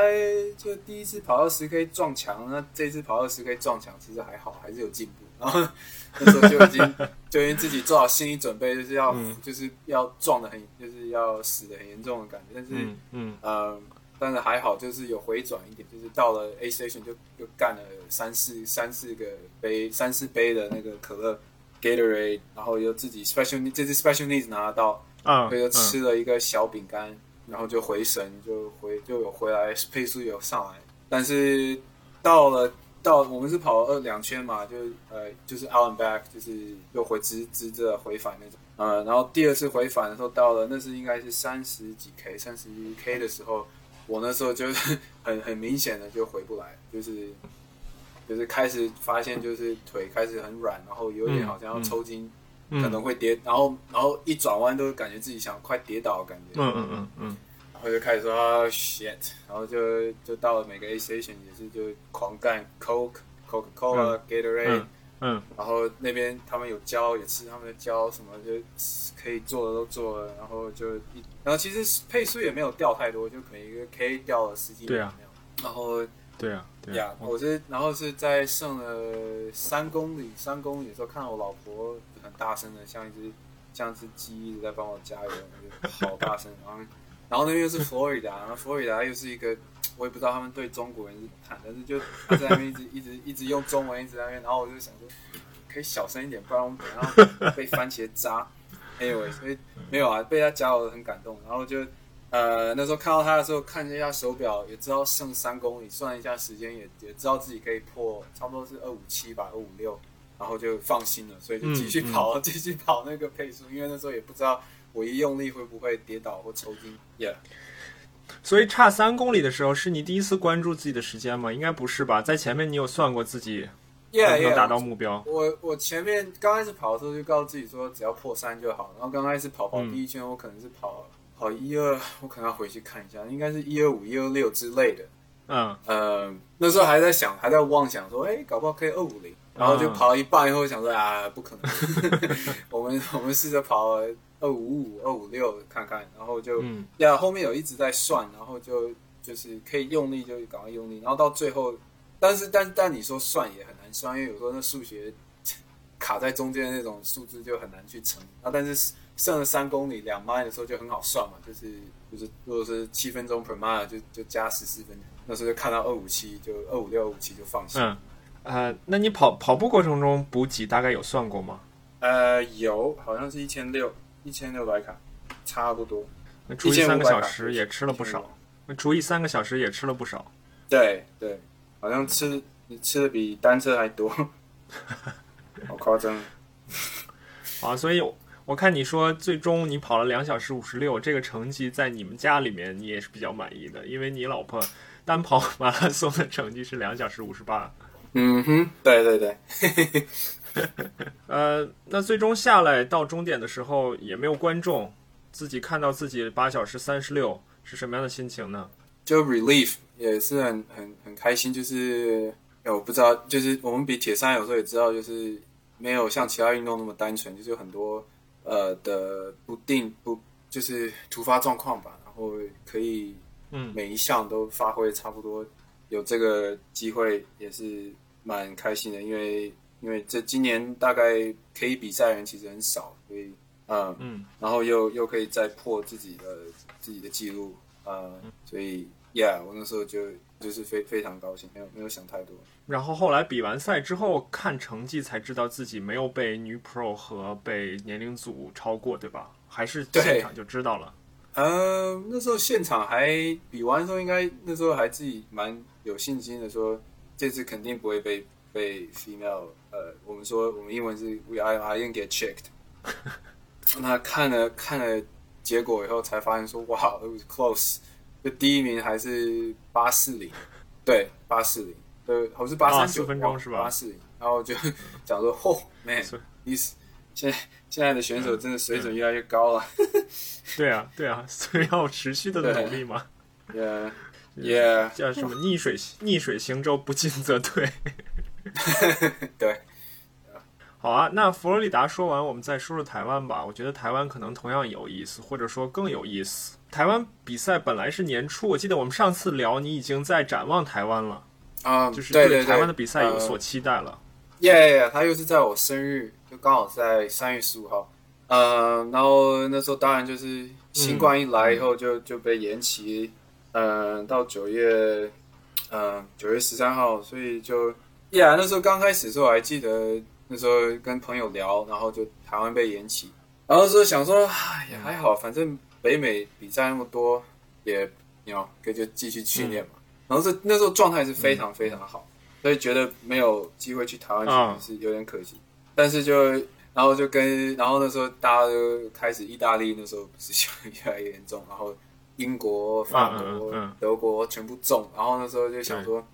就第一次跑二十 K 撞墙，那这次跑二十 K 撞墙其实还好，还是有进步。然后 那时候就已经就已经自己做好心理准备，就是要、嗯就是要撞的很，就是要死的很严重的感觉。但是嗯嗯嗯，但是还好，就是有回转一点，就是到了 A station 就就干了三四三四个杯三四杯的那个可乐 Gatorade，然后又自己 special 这次 special needs 拿得到，啊所以就吃了一个小饼干，然后就回神，就回就有回来，配速有上来，但是到了到我们是跑了二两圈嘛，就呃就是 out and back，就是又回直直着回返那种，呃，然后第二次回返的时候到了那是应该是三十几 K 三十 K 的时候，我那时候就是 很很明显的就回不来，就是就是开始发现就是腿开始很软，然后有点好像要抽筋，嗯可能会跌，然后然后一转弯都感觉自己想快跌倒的感觉，嗯嗯嗯嗯。然后就开始说啊 shit，然后就就到了每个 A station 也是就狂干 Coke、Coca Cola、Gatorade，、嗯。嗯然后那边他们有胶也吃他们的胶，什么就可以做的都做了，然后就一，然后其实配速也没有掉太多，就可能一个 K 掉了十几对啊。秒，然后对啊对呀啊，我是然后是在剩了三公里，三公里的时候看到我老婆很大声的，像一只像一只鸡一直在帮我加油，好大声，然后然后那边是佛罗里达，然后佛罗里达又是一个我也不知道他们对中国人是看，但是就他在那边一直一直一直用中文一直在那边，然后我就想说可以小声一点，不然我们等一下被番茄扎。Anyway，所以没有啊，被他加我很感动，然后就呃那时候看到他的时候，看了一下手表，也知道剩三公里，算一下时间，也也知道自己可以破差不多是二五七吧，二五六，然后就放心了，所以就继续跑，继续跑那个配速，因为那时候也不知道我一用力会不会跌倒或抽筋。Yeah，所以差三公里的时候，是你第一次关注自己的时间吗？应该不是吧？在前面你有算过自己能不能达到目标？我我前面刚开始跑的时候就告诉自己说只要破三就好，然后刚开始跑跑嗯第一圈我可能是跑跑一二，我可能要回去看一下，应该是一二五一二六之类的。嗯呃，那时候还在想，还在妄想说，哎、搞不好可以二五零，然后就跑到一半以后想说啊，不可能，我们我们试着跑二五五、二五六看看，然后就嗯呀后面有一直在算，然后就就是可以用力就赶快用力，然后到最后，但是但但你说算也很难算，因为有时候那数学卡在中间那种数字就很难去乘，啊，但是剩了三公里两 mile 的时候就很好算嘛，就是就是如果是七分钟 per mile 就就加十四分，那时候就看到二五七就二五六二五七就放心。嗯，呃，那你跑跑步过程中补给大概有算过吗？呃，有好像是一千六一千六百卡，差不多。那除以三个小时也吃了不少，那除以三个小时也吃了不少。对对，好像吃你吃的比单车还多，好夸张。啊，所以我看你说最终你跑了两小时五十六，这个成绩在你们家里面你也是比较满意的，因为你老婆单跑马拉松的成绩是两小时五十八。嗯哼，对对对，呃，那最终下来到终点的时候也没有观众，自己看到自己八小时三十六是什么样的心情呢？就 relief 也是很很很开心，就是哎我不知道，就是我们比铁三有时候也知道，就是没有像其他运动那么单纯，就是有很多呃的不定不就是突发状况吧，然后可以嗯每一项都发挥差不多，有这个机会也是蛮开心的，因为因为这今年大概可以比赛的人其实很少，所以嗯嗯然后又又可以再破自己的自己的记录，呃，所以 yeah，我那时候就就是非非常高兴，没有没有想太多。然后后来比完赛之后看成绩才知道自己没有被女 pro 和被年龄组超过，对吧？还是现场就知道了。呃，那时候现场还比完的时候，应该那时候还自己蛮有信心的说，这次肯定不会被被 female，呃，我们说我们英文是 we are I didn't get checked。那看了看了结果以后，才发现说，哇，it was close，就第一名还是八四零，对，八四零，对，好像是八啊三九四分钟是吧八四零，然后就讲说，嚯，man，是你现在现在的选手真的水准越来越高了。对啊，对啊，所以要持续的努力嘛。Yeah, yeah，叫什么逆水逆水行舟，不进则退。对，好啊，那佛罗里达说完，我们再说说台湾吧。我觉得台湾可能同样有意思，或者说更有意思。台湾比赛本来是年初，我记得我们上次聊，你已经在展望台湾了，啊、就是对台湾的比赛有所呃期待了。Yeah，他又是在我生日，就刚好在三月十五号。呃，然后那时候当然就是新冠一来以后就、就被延期，嗯、呃，到九月，嗯、呃，九月十三号，所以就，Yeah，那时候刚开始的时候，我还记得那时候跟朋友聊，然后就台湾被延期，然后说想说，哎也还好，反正北美比赛那么多，也，你 you know, 可以就继续训练嘛。然后这那时候状态是非常非常好。所以觉得没有机会去台湾啊其实是有点可惜，但是就然后就跟然后那时候大家都开始意大利那时候不是就 越来越严重，然后英国、法国、嗯嗯嗯德国全部中，然后那时候就想说，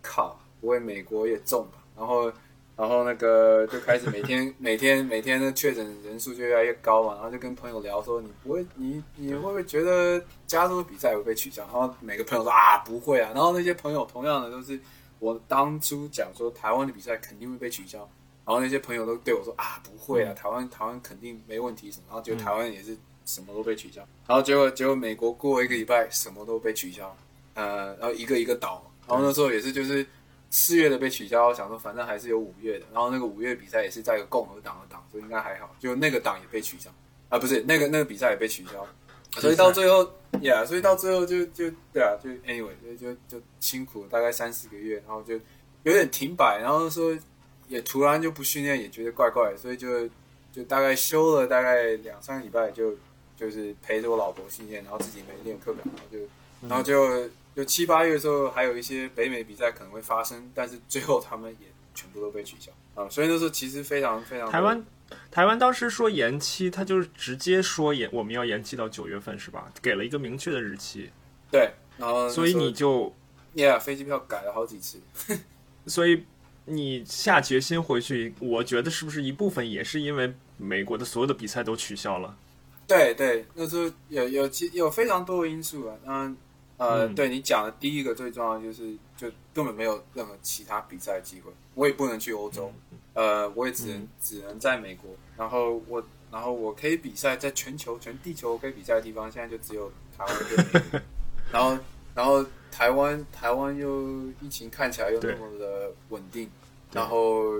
靠，不会美国也中吧？然后，然后那个就开始每天 每天每天的确诊人数就越来越高嘛，然后就跟朋友聊说，你不会你你会不会觉得加州比赛会被取消？然后每个朋友说啊不会啊，然后那些朋友同样的都是我当初讲说台湾的比赛肯定会被取消，然后那些朋友都对我说啊不会啊，台湾台湾肯定没问题什么，然后结果台湾也是什么都被取消，然后结果结果美国过一个礼拜什么都被取消，呃，然后一个一个倒，然后那时候也是就是。四月的被取消，想说反正还是有五月的，然后那个五月比赛也是在一个共和党的党，所以应该还好。就那个党也被取消啊，不是那个那个比赛也被取消，所以到最后，Yeah，所以到最后就就对啊，就 Anyway，就就就辛苦大概三四个月，然后就有点停摆，然后说也突然就不训练，也觉得怪怪，所以就就大概休了大概两三个礼拜，就就是陪着我老婆训练，然后自己没练课表，然后就然后就。就七八月的时候，还有一些北美比赛可能会发生，但是最后他们也全部都被取消啊。所以那时候其实非常非常。台湾台湾当时说延期，他就是直接说延我们要延期到九月份是吧？给了一个明确的日期。对，然后所以你就，Yeah，飞机票改了好几次。所以你下决心回去，我觉得是不是一部分也是因为美国的所有的比赛都取消了？对对，那时候有有其有非常多的因素啊，嗯。呃，对你讲的第一个最重要就是，就根本没有任何其他比赛机会，我也不能去欧洲，呃，我也只能只能在美国，然后我然后我可以比赛在全球全地球可以比赛的地方，现在就只有台湾跟美国，然后然后台湾台湾又疫情看起来又那么的稳定，然后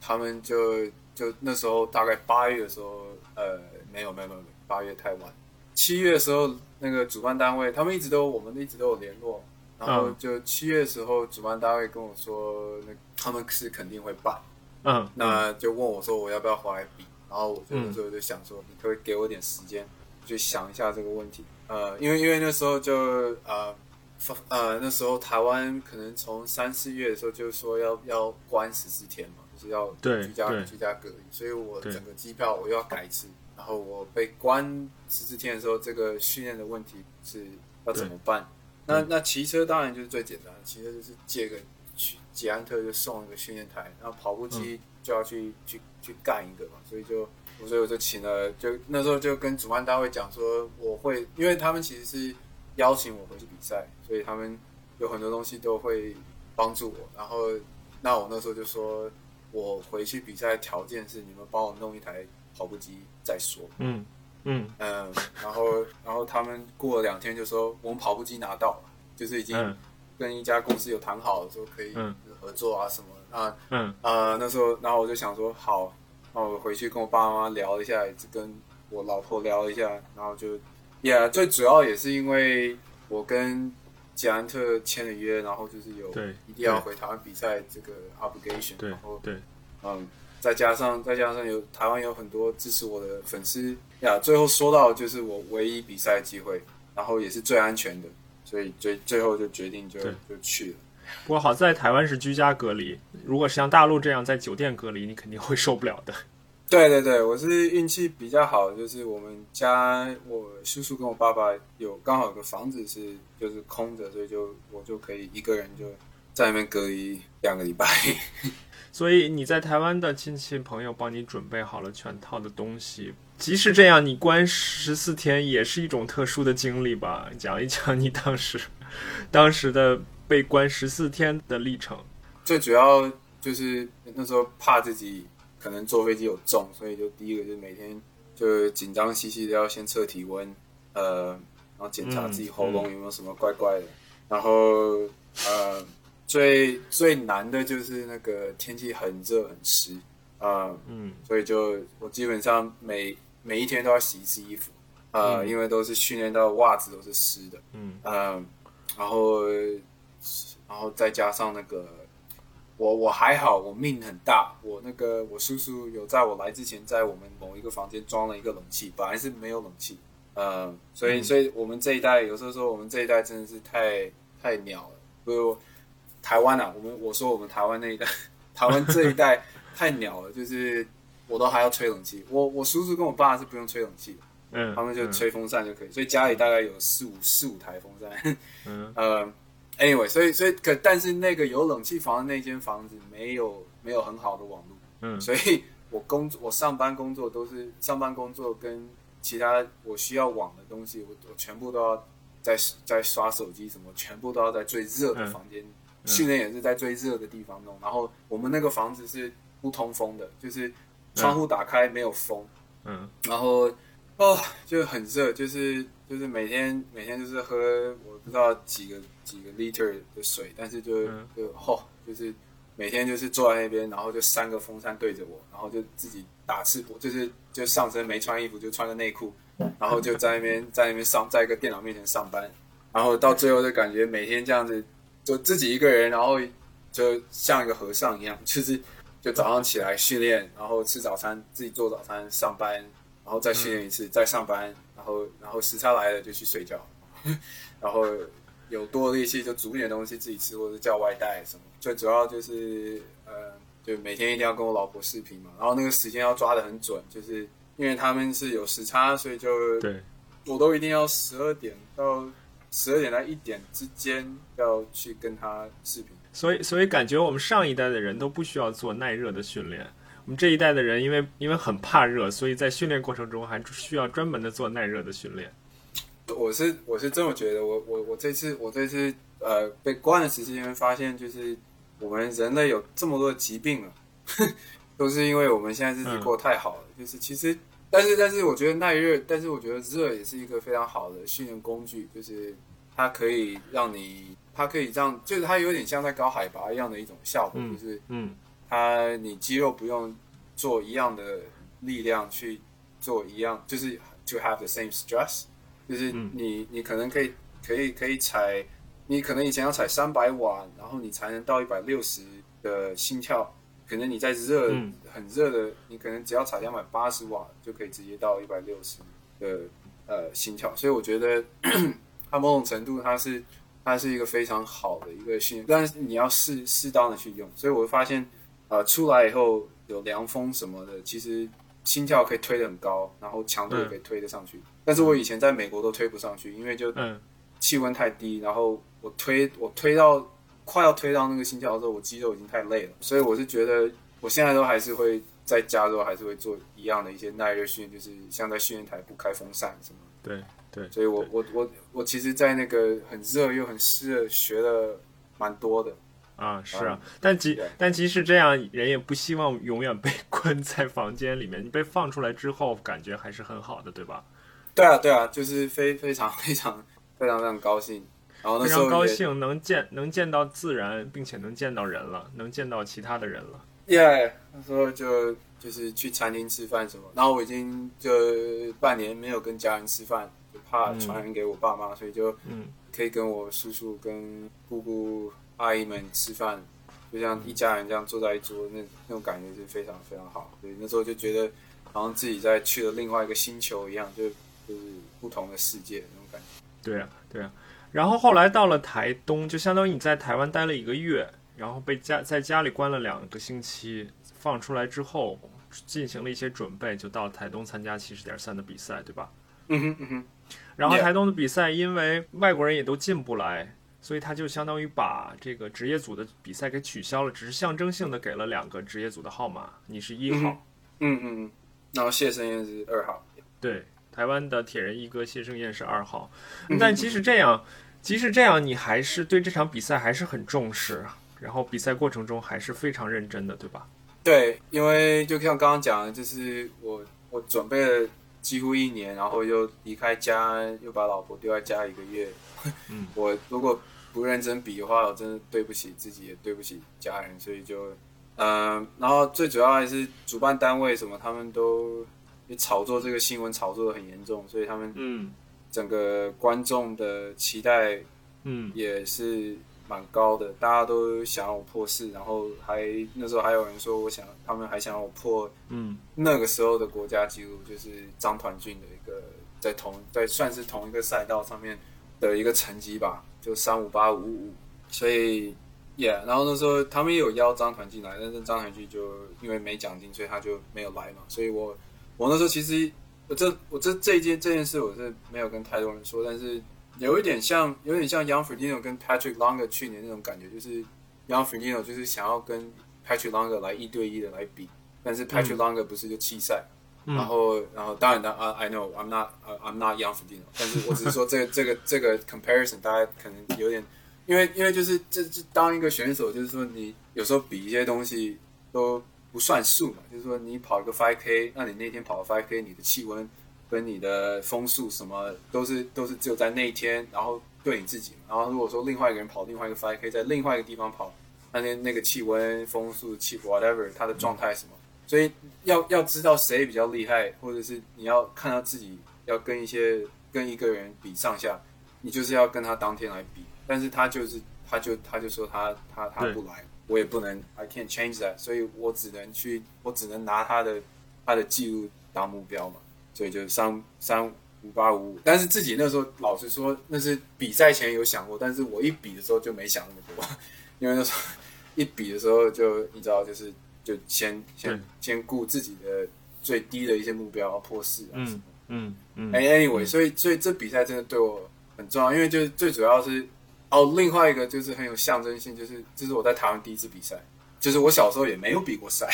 他们就就那时候大概八月的时候，呃，没有没有没有，八月太晚。七月的时候，那个主办单位他们一直都，我们一直都有联络。然后就七月的时候，主办单位跟我说，那他们是肯定会办。嗯，那就问我说，我要不要回来比？然后我那时候就想说，你可以给我点时间，去想一下这个问题。呃，因为因为那时候就呃，呃那时候台湾可能从三四月的时候就说要要关十四天嘛，就是要居家居家隔离，所以我整个机票我又要改一次。然后我被关十四天的时候，这个训练的问题是要怎么办？那那骑车当然就是最简单的，骑车就是借个去捷安特就送一个训练台，然后跑步机就要去去去干一个嘛，所以就所以我就请了，就那时候就跟主办单位讲说，我会因为他们其实是邀请我回去比赛，所以他们有很多东西都会帮助我。然后那我那时候就说我回去比赛条件是你们帮我弄一台。跑步机再说。嗯嗯。嗯，然后然后他们过了两天就说我们跑步机拿到了，就是已经跟一家公司有谈好了，说可以合作啊什么啊嗯。啊那时候然后我就想说好，那我回去跟我爸妈聊一下，跟我老婆聊一下，然后就也最主要也是因为我跟捷安特签了约，然后就是有一定要回台湾比赛这个 obligation，然后对。嗯。再加上再加上有台湾有很多支持我的粉丝呀，最后说到就是我唯一比赛机会，然后也是最安全的，所以最最后就决定就就去了。不过好在台湾是居家隔离，如果是像大陆这样在酒店隔离，你肯定会受不了的。对对对，我是运气比较好，就是我们家我叔叔跟我爸爸有刚好有个房子是就是空着，所以就我就可以一个人就在那边隔离两个礼拜。所以你在台湾的亲戚朋友帮你准备好了全套的东西，即使这样，你关十四天也是一种特殊的经历吧？讲一讲你当时，当时的被关十四天的历程。最主要就是那时候怕自己可能坐飞机有重，所以就第一个就是每天就紧张兮兮的要先测体温，呃，然后检查自己喉咙有没有什么怪怪的，然后呃。最最难的就是那个天气很热很湿啊，嗯，所以就我基本上每每一天都要洗一次衣服啊，因为都是训练到袜子都是湿的，嗯。嗯，然后然后再加上那个我我还好，我命很大，我那个我叔叔有在我来之前在我们某一个房间装了一个冷气，本来是没有冷气，呃，所以所以我们这一代有时候说我们这一代真的是太太鸟了，所以。台湾啊，我们我说我们台湾那一代，台湾这一代太鸟了，就是我都还要吹冷气。我我叔叔跟我爸是不用吹冷气的，嗯，他们就吹风扇就可以，所以家里大概有四五四五台风扇，嗯，呃，Anyway，所以所以可但是那个有冷气房的那间房子没有没有很好的网络，嗯。所以我工作我上班工作都是上班工作跟其他我需要网的东西，我我全部都要在在刷手机什么，全部都要在最热的房间，训练也是在最热的地方弄。然后我们那个房子是不通风的，就是窗户打开没有风，嗯然后哦就很热，就是就是每天每天就是喝我不知道几个几个 liter 的水，但是就嗯就哦就是每天就是坐在那边，然后就三个风扇对着我，然后就自己打赤膊，就是就上身没穿衣服，就穿个内裤，然后就在那边在那边上在一个电脑面前上班，然后到最后就感觉每天这样子就自己一个人，然后就像一个和尚一样，就是就早上起来训练，然后吃早餐，自己做早餐，上班，然后再训练一次，再上班，然后然后时差来了就去睡觉，然后有多的力气就煮点东西自己吃，或者叫外带什么。最主要就是呃，就每天一定要跟我老婆视频嘛，然后那个时间要抓得很准，就是因为他们是有时差，所以就对，我都一定要十二点到十二点到一点之间要去跟他视频。所以所以感觉我们上一代的人都不需要做耐热的训练。我们这一代的人，因为因为很怕热，所以在训练过程中还需要专门的做耐热的训练。我是我是这么觉得，我我我这次我这次呃被关的时间发现，就是我们人类有这么多疾病了，都是因为我们现在日子过得太好了。就是其实，但是但是我觉得耐热，但是我觉得热也是一个非常好的训练工具，就是它可以让你，它可以让，就是它有点像在高海拔一样的一种效果，嗯就是嗯。它你肌肉不用做一样的力量去做一样，就是 to have the same stress，就是嗯。你你可能可以可以可以踩，你可能以前要踩三百瓦，然后你才能到一百六十的心跳，可能你在热、嗯很热的，你可能只要踩两百八十瓦就可以直接到一百六十的呃心跳，所以我觉得 它某种程度它是它是一个非常好的一个训练，但是你要适适当的去用，所以我会发现。呃，出来以后有凉风什么的，其实心跳可以推得很高，然后强度也可以推得上去。但是我以前在美国都推不上去，因为就嗯气温太低，然后我推我推到快要推到那个心跳的时候，我肌肉已经太累了，所以我是觉得我现在都还是会在家之后还是会做一样的一些耐热训练，就是像在训练台不开风扇什么。对对，所以我我我我其实，在那个很热又很湿的学了蛮多的。啊，是啊，但即但即使这样，人也不希望永远被 关在房间里面。你被放出来之后，感觉还是很好的，对吧？对啊，对啊，就是非非常非常非常非常高兴。然后那非常高兴能见能见到自然，并且能见到人了，能见到其他的人了。耶那时候就就是去餐厅吃饭什么，然后我已经就半年没有跟家人吃饭，就怕传染给我爸妈，所以就嗯可以跟我叔叔、跟姑姑、阿姨们吃饭，就像一家人这样坐在一桌，那那种感觉是非常非常好。所以那时候就觉得好像自己在去了另外一个星球一样，就就是不同的世界那种感觉。对啊，对啊。然后后来到了台东，就相当于你在台湾待了一个月，然后被家在家里关了两个星期，放出来之后进行了一些准备，就到台东参加七十点三的比赛，对吧？嗯哼嗯哼，然后台东的比赛，因为外国人也都进不来，所以他就相当于把这个职业组的比赛给取消了，只是象征性的给了两个职业组的号码，你是一号，嗯嗯嗯，然后谢生燕是二号。对，台湾的铁人一哥谢生燕是二号，嗯但即使这样，即使这样，你还是对这场比赛还是很重视，然后比赛过程中还是非常认真的，对吧？对，因为就像刚刚讲的，就是我我准备了几乎一年，然后又离开家，又把老婆丢在家一个月。嗯，我如果不认真比的话，我真的对不起自己，也对不起家人，所以就，嗯、然后最主要还是主办单位什么，他们都炒作这个新闻，炒作的很严重，所以他们嗯整个观众的期待嗯也是蛮高的，大家都想要我破四，然后还那时候还有人说我想，他们还想要我破嗯那个时候的国家纪录，就是张团俊的一个在同在算是同一个赛道上面的一个成绩吧，就三五八五五，所以。Yeah，然后那时候他们也有邀张团进来，但是张团俊就因为没奖金，所以他就没有来嘛。所以我我那时候其实我这我这这一件这件事我是没有跟太多人说，但是有一点像，有点像 Young Ferdinand 跟 Patrick Longer 去年那种感觉，就是 Young Ferdinand 就是想要跟 Patrick Longer 来一对一的来比，但是 Patrick Longer 不是就弃赛，然后然后当然的啊，I know I'm not 呃 I'm not Young Ferdinand，但是我只是说这个这个这个 comparison 大家可能有点，因为因为就是这这当一个选手，就是说你有时候比一些东西都不算数嘛，就是说你跑一个 5K，那你那天跑 5K，你的气温。跟你的风速什么都是都是只有在那一天，然后对你自己。然后如果说另外一个人跑另外一个 five k 在另外一个地方跑，那天那个气温、风速、气 whatever 他的状态什么，所以要要知道谁比较厉害，或者是你要看到自己要跟一些跟一个人比上下，你就是要跟他当天来比。但是他就是他就他就说他他他不来，我也不能 I can't change that，所以我只能去我只能拿他的他的记录当目标嘛。所以就三三五八五五，但是自己那时候老实说，那是比赛前有想过，但是我一比的时候就没想那么多，因为那时候一比的时候就你知道，就是就先先先顾自己的最低的一些目标破四啊。什么，嗯嗯哎，anyway，所以所以这比赛真的对我很重要，因为就是最主要是哦，另外一个就是很有象征性，就是这是我在台湾第一次比赛。就是我小时候也没有比过赛，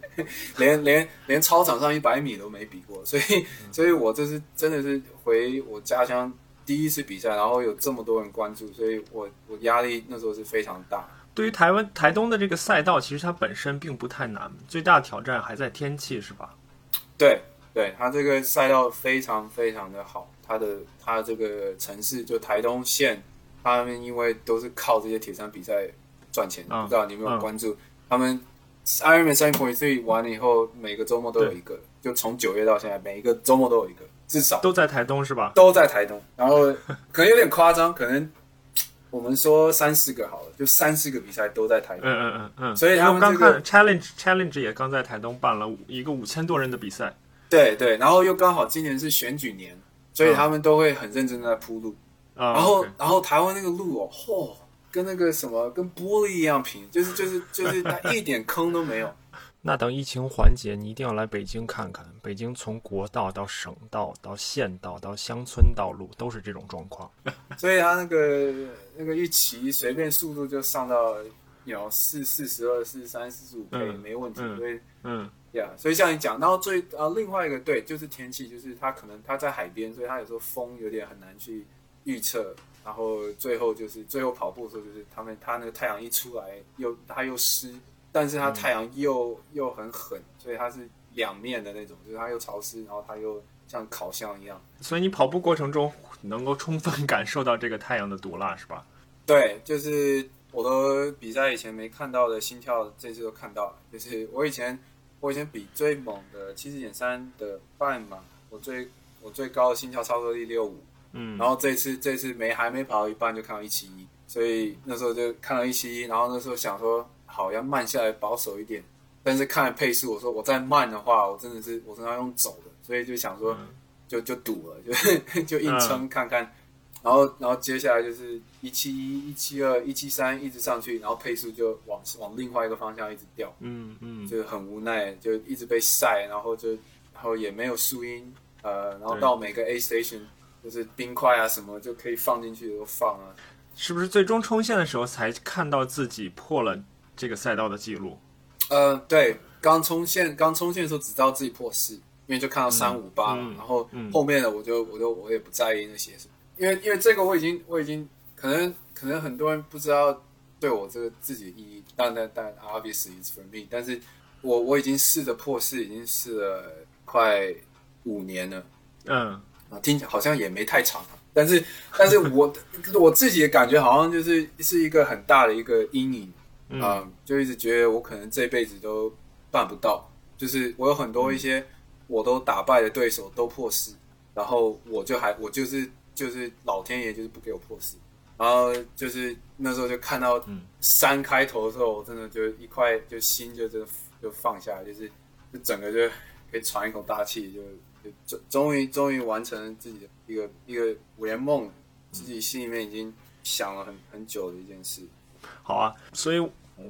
连连连操场上一百米都没比过，所以所以我这是真的是回我家乡第一次比赛，然后有这么多人关注，所以我我压力那时候是非常大。对于台湾台东的这个赛道，其实它本身并不太难，最大的挑战还在天气，是吧？对，对，它这个赛道非常非常的好，它的它这个城市就台东县，他们因为都是靠这些铁三比赛赚钱，不知道你有没有关注？他们 Ironman 三 point three 完了以后，每个周末都有一个，就从九月到现在，每一个周末都有一个，至少都在台东是吧？都在台东，然后可能有点夸张，可能我们说三四个好了，就三四个比赛都在台东。嗯嗯嗯嗯。所以他们刚看 Challenge Challenge 也刚在台东办了一个五千多人的比赛。对对，然后又刚好今年是选举年，所以他们都会很认真的在铺路。然后然后台湾那个路哦，嚯！跟那个什么，跟玻璃一样平，就是就是就是它一点坑都没有。那等疫情缓解，你一定要来北京看看。北京从国道到省道到县道到乡村道路都是这种状况。所以它那个那个一骑，随便速度就上到有四四十二、四十三、四十五 K 没问题。所以嗯，呀，所以像你讲，然后最啊另外一个对，就是天气，就是它可能它在海边，所以它有时候风有点很难去预测。然后最后就是最后跑步的时候，就是他们他那个太阳一出来，又他又湿，但是他太阳又又很狠，所以他是两面的那种，就是他又潮湿，然后他又像烤箱一样。所以你跑步过程中能够充分感受到这个太阳的毒辣，是吧？对，就是我都比赛以前没看到的心跳，这次都看到了。就是我以前我以前比最猛的七十点三的半马，我最我最高的心跳超过力六五。嗯，然后这次这次没还没跑到一半就看到一七一，所以那时候就看到一七一，然后那时候想说好要慢下来保守一点，但是看了配速，我说我再慢的话，我真的是我真的要用走的，所以就想说就就赌了，就 就硬撑看看，然后然后接下来就是一七一、一七二、一七三一直上去，然后配速就往往另外一个方向一直掉，嗯嗯，就很无奈，就一直被晒，然后就然后也没有树荫，呃，然后到每个 A station。就是冰块啊，什么就可以放进去都放啊。是不是最终冲线的时候才看到自己破了这个赛道的记录？呃，对，刚冲线刚冲线的时候只知道自己破四，因为就看到三五八，然后后面的我就我就我也不在意那些什么，因为因为这个我已经我已经可能可能很多人不知道对我这个自己的意义，但但但 obviously it's for me，但是我我已经试着破四，已经试了快五年了，嗯。啊，听起来好像也没太长，但是，但是我我自己的感觉好像就是是一个很大的一个阴影啊，就一直觉得我可能这辈子都办不到。就是我有很多一些我都打败的对手都破四，然后我就还我就是就是老天爷就是不给我破四，然后就是那时候就看到三开头的时候，我真的就一块就心就就就放下，就是就整个就可以喘一口大气就。终终于终于完成自己的一个一个五年梦，自己心里面已经想了很很久的一件事。好啊，所以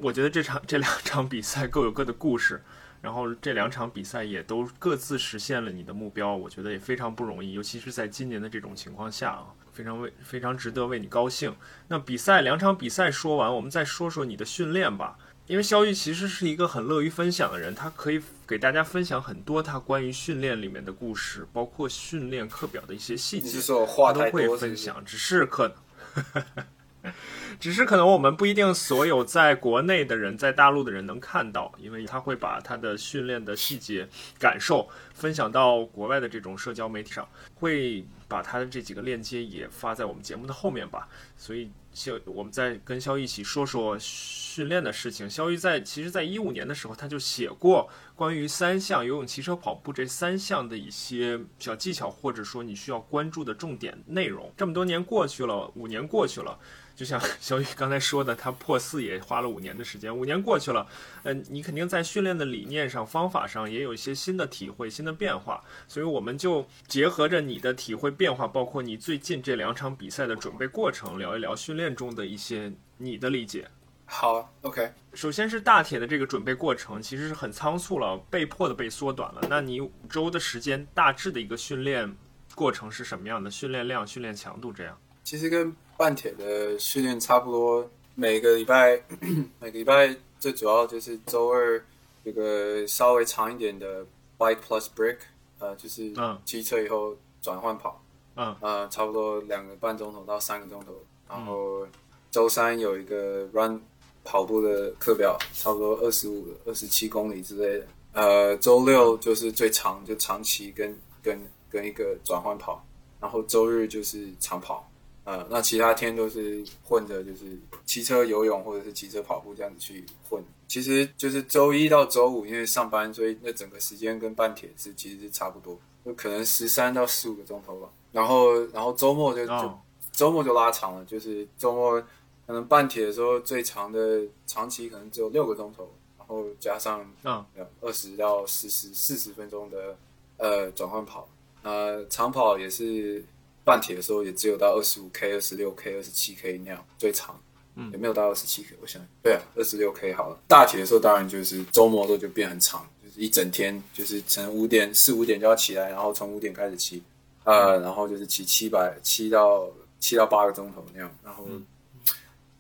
我觉得这场这两场比赛各有各的故事。然后这两场比赛也都各自实现了你的目标，我觉得也非常不容易，尤其是在今年的这种情况下啊，非常为非常值得为你高兴。那比赛两场比赛说完，我们再说说你的训练吧。因为肖玉其实是一个很乐于分享的人，他可以给大家分享很多他关于训练里面的故事，包括训练课表的一些细节，他都会分享。只是可能。只是可能我们不一定所有在国内的人在大陆的人能看到，因为他会把他的训练的细节感受分享到国外的这种社交媒体上，会把他的这几个链接也发在我们节目的后面吧。所以，肖我们再跟肖一起说说训练的事情。肖玉在其实，在一五年的时候他就写过关于三项游泳、骑车、跑步这三项的一些小技巧，或者说你需要关注的重点内容。这么多年过去了，五年过去了。就像 小雨刚才说的，他破四也花了五年的时间，五年过去了，嗯，你肯定在训练的理念上、方法上也有一些新的体会、新的变化，所以我们就结合着你的体会变化，包括你最近这两场比赛的准备过程，聊一聊训练中的一些你的理解。好，OK。首先是大铁的这个准备过程，其实是很仓促了，被迫的被缩短了。那你五周的时间，大致的一个训练过程是什么样的？训练量、训练强度这样？其实跟半铁的训练差不多，每个礼拜 每个礼拜最主要就是周二有个稍微长一点的 bike plus break，呃，就是骑车以后转换跑，嗯，呃，差不多两个半钟头到三个钟头。然后周三有一个 run 跑步的课表，差不多二十五、二十七公里之类的。呃，周六就是最长，就长期跟跟跟一个转换跑，然后周日就是长跑。呃，那其他天都是混着，就是骑车、游泳或者是骑车、跑步这样子去混。其实就是周一到周五，因为上班，所以那整个时间跟半铁是其实是差不多，就可能十三到十五个钟头吧。然后，然后周末就就周末就拉长了，就是周末可能半铁的时候最长的长期可能只有六个钟头，然后加上嗯二十到四十四十分钟的呃转换跑，呃长跑也是。半铁的时候也只有到二十五 K、二十六 K、二十七 K 那样最长，嗯，也没有到二十七 K。我想，对啊，二十六 K 好了。大铁的时候当然就是周末的时候就变很长，就是一整天，就是从五点四五点就要起来，然后从五点开始骑，呃，然后就是骑七百七到七到八个钟头那样，然后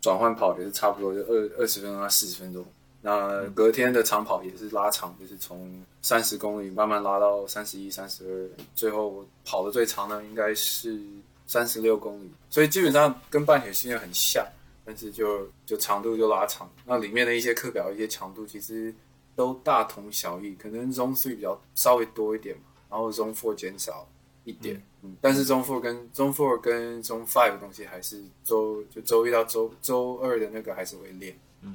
转换跑也是差不多就二二十分钟到四十分钟。那隔天的长跑也是拉长，就是从三十公里慢慢拉到三十一、三十二，最后跑的最长的应该是三十六公里。所以基本上跟半铁训练很像，但是就就长度就拉长。那里面的一些课表、一些强度其实都大同小异，可能 Zone Three 比较稍微多一点嘛，然后 Zone Four 减少一点。嗯，但是 Zone Four 跟 Zone Four 跟 Zone Five 的东西还是周就周一到周周二的那个还是会练。嗯，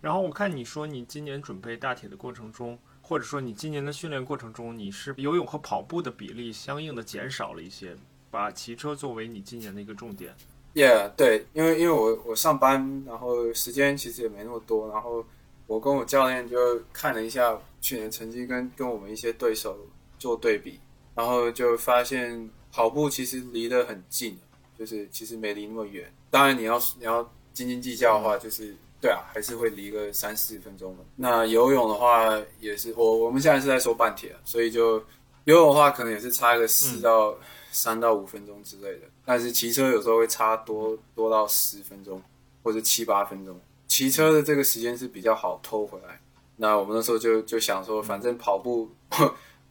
然后我看你说你今年准备大铁的过程中，或者说你今年的训练过程中，你是游泳和跑步的比例相应的减少了一些，把骑车作为你今年的一个重点。Yeah，对，因为因为我我上班，然后时间其实也没那么多，然后我跟我教练就看了一下去年成绩跟跟我们一些对手做对比，然后就发现跑步其实离得很近，就是其实没离那么远。当然你要你要斤斤计较的话，就是。对啊，还是会离个三四分钟的。那游泳的话，也是我我们现在是在说半铁，所以就游泳的话，可能也是差个四到三到五分钟之类的。但是骑车有时候会差多多到十分钟，或者七八分钟。骑车的这个时间是比较好偷回来。那我们那时候就就想说，反正跑步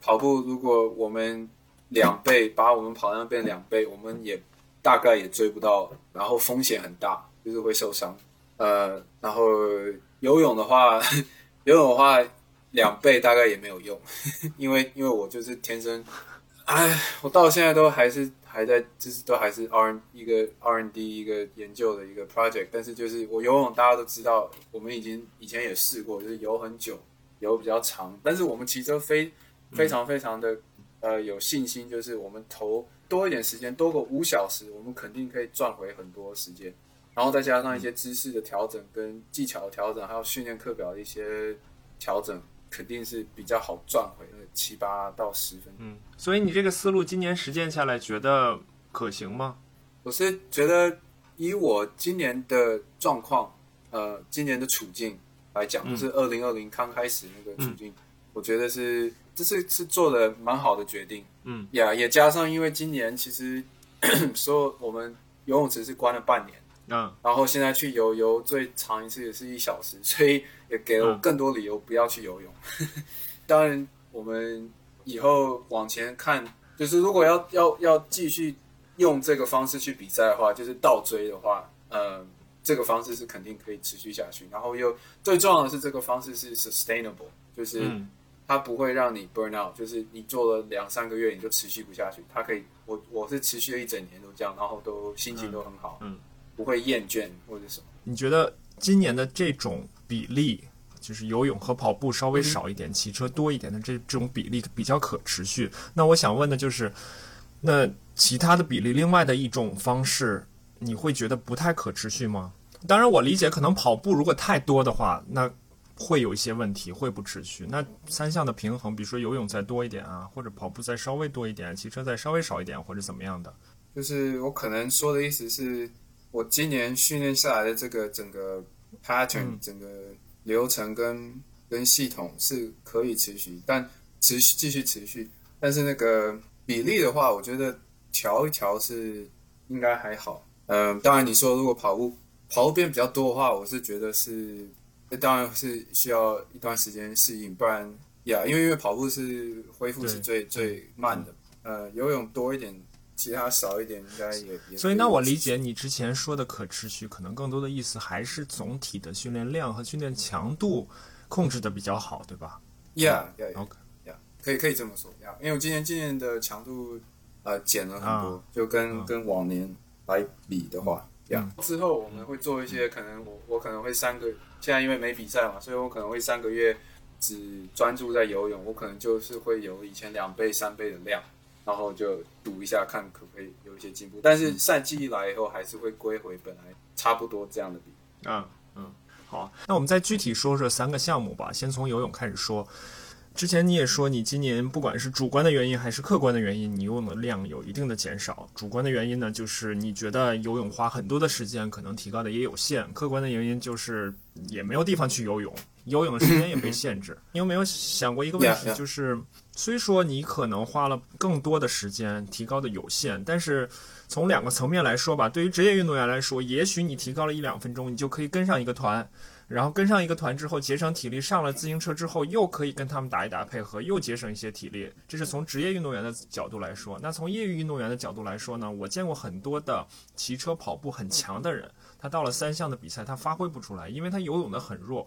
跑步，如果我们两倍把我们跑量变两倍，我们也大概也追不到，然后风险很大，就是会受伤。呃，然后游泳的话，游泳的话两倍大概也没有用，因为因为我就是天生，哎，我到现在都还是还在，就是都还是 R 一个 R N D 一个研究的一个 project，但是就是我游泳大家都知道，我们已经以前也试过，就是游很久，游比较长，但是我们骑车非非常非常的呃有信心，就是我们投多一点时间，多个五小时，我们肯定可以赚回很多时间。然后再加上一些知识的调整、跟技巧的调整，还有训练课表的一些调整，肯定是比较好赚回那七八到十分。嗯，所以你这个思路今年实践下来，觉得可行吗？我是觉得以我今年的状况，呃，今年的处境来讲，是二零二零刚开始那个处境，我觉得是这是是做的蛮好的决定。嗯，呀，也加上因为今年其实 说我们游泳池是关了半年，嗯然后现在去游游最长一次也是一小时，所以也给了我更多理由不要去游泳。当然，我们以后往前看，就是如果要要要继续用这个方式去比赛的话，就是倒追的话，呃，这个方式是肯定可以持续下去。然后又最重要的是，这个方式是 sustainable，就是嗯它不会让你 burn out，就是你做了两三个月你就持续不下去。它可以，我我是持续了一整年都这样，然后都心情都很好，嗯，不会厌倦或者什么。你觉得今年的这种比例，就是游泳和跑步稍微少一点，骑车多一点的这这种比例比较可持续？那我想问的就是，那其他的比例，另外的一种方式，你会觉得不太可持续吗？当然，我理解可能跑步如果太多的话，那会有一些问题，会不持续。那三项的平衡，比如说游泳再多一点啊，或者跑步再稍微多一点，骑车再稍微少一点，或者怎么样的？就是我可能说的意思是，我今年训练下来的这个整个 pattern、嗯整个流程跟跟系统是可以持续，但持续继续持续。但是那个比例的话，我觉得调一调是应该还好。嗯、当然你说如果跑步跑步变比较多的话，我是觉得是，那当然是需要一段时间适应，不然呀，因为因为跑步是恢复是最最慢的。呃，游泳多一点，其他少一点，应该也也。所以，那我理解你之前说的可持续，可能更多的意思还是总体的训练量和训练强度控制的比较好，对吧？，Yeah Yeah OK，Yeah，可以可以这么说，Yeah，因为我今年今年的强度呃减了很多，啊就跟、啊跟往年来比的话之后我们会做一些可能我我可能会三个，现在因为没比赛嘛，所以我可能会三个月只专注在游泳，我可能就是会有以前两倍三倍的量。然后就赌一下，看可不可以有一些进步。但是赛季一来以后，还是会归回本来差不多这样的比。嗯嗯，好，那我们再具体说说三个项目吧。先从游泳开始说。之前你也说，你今年不管是主观的原因还是客观的原因，你游泳的量有一定的减少。主观的原因呢，就是你觉得游泳花很多的时间，可能提高的也有限；客观的原因就是也没有地方去游泳，游泳的时间也被限制。你有没有想过一个问题，就是虽说你可能花了更多的时间，提高的有限，但是从两个层面来说吧，对于职业运动员来说，也许你提高了一两分钟，你就可以跟上一个团。然后跟上一个团之后，节省体力，上了自行车之后，又可以跟他们打一打配合，又节省一些体力。这是从职业运动员的角度来说。那从业余运动员的角度来说呢，我见过很多的骑车、跑步很强的人，他到了三项的比赛，他发挥不出来，因为他游泳的很弱，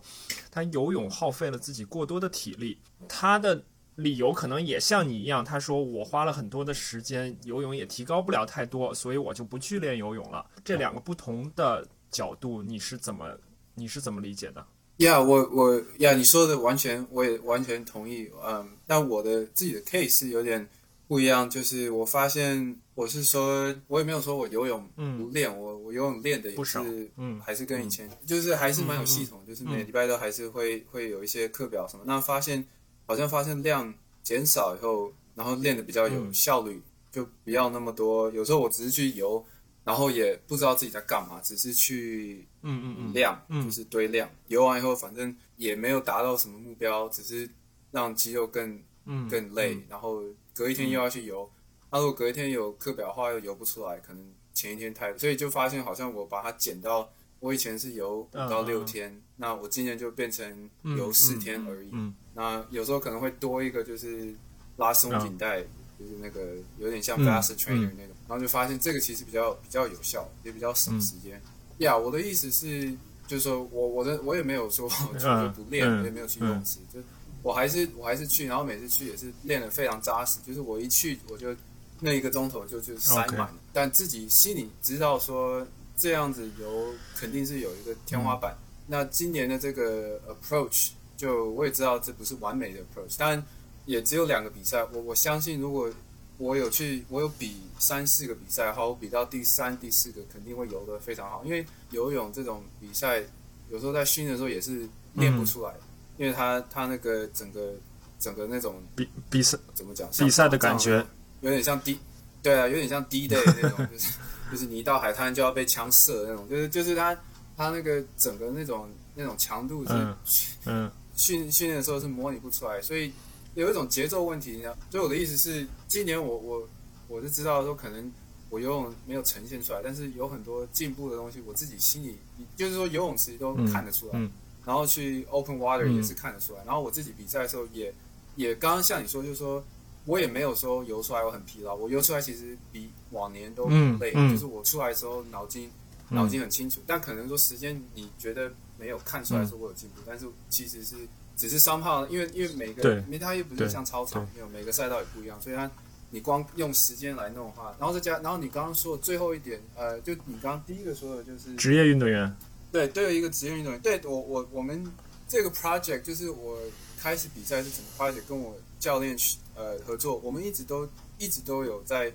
他游泳耗费了自己过多的体力。他的理由可能也像你一样，他说我花了很多的时间，游泳也提高不了太多，所以我就不去练游泳了。这两个不同的角度，你是怎么？你是怎么理解的？呀、yeah,，我我呀，yeah, 你说的完全，我也完全同意。嗯，但我的自己的 case 是有点不一样，就是我发现，我是说，我也没有说我游泳不练，嗯、我我游泳练的也是，嗯，还是跟以前，就是还是蛮有系统，嗯、就是每礼拜都还是会会有一些课表什么。那发现好像发现量减少以后，然后练的比较有效率，就不要那么多。有时候我只是去游。然后也不知道自己在干嘛，只是去嗯嗯嗯量，嗯就是堆量。游完以后，反正也没有达到什么目标，只是让肌肉更嗯更累。然后隔一天又要去游，那、如果隔一天有课表的话，又游不出来，可能前一天太，所以就发现好像我把它减到，我以前是游五到六天，那我今年就变成游四天而已。嗯那有时候可能会多一个，就是拉松紧带。就是那个有点像嗯 fast trainer 那种，然后就发现这个其实比较比较有效，也比较省时间。呀、yeah,，我的意思是，就是说我我的我也没有说就是不练，也没有去游泳池，就我还是我还是去，然后每次去也是练得非常扎实，就是我一去我就那一个钟头就就塞满了.但自己心里知道说这样子游肯定是有一个天花板。嗯、那今年的这个 approach，就我也知道这不是完美的 approach，当然。也只有两个比赛，我我相信，如果我有去，我有比三四个比赛，好，我比到第三、第四个，肯定会游得非常好。因为游泳这种比赛，有时候在训练的时候也是练不出来，嗯、因为他他那个整个整个那种比比赛怎么讲，比赛的感觉有点像低，对啊，有点像低 day 那种，就是就是你一到海滩就要被枪射的那种，就是就是他他那个整个那种那种强度是嗯嗯训训练的时候是模拟不出来，所以有一种节奏问题。所以我的意思是，今年我我我是知道说可能我游泳没有呈现出来，但是有很多进步的东西，我自己心里就是说游泳池都看得出来，然后去 open water 也是看得出来，然后我自己比赛的时候也也刚刚像你说，就是说。我也没有说游出来我很疲劳，我游出来其实比往年都累，就是我出来的时候脑筋脑筋很清楚，但可能说时间你觉得没有看出来说我有进步，但是其实是只是商号，因为因为每个因为它又不是像操场，没有每个赛道也不一样，所以它你光用时间来弄的话，然后再加，然后你刚刚说的最后一点，呃，就你刚刚第一个说的就是职业运动员，对，都有一个职业运动员，对我我我们这个 project 就是我开始比赛是怎么 project 跟我教练去。呃，合作，我们一直都一直都有在，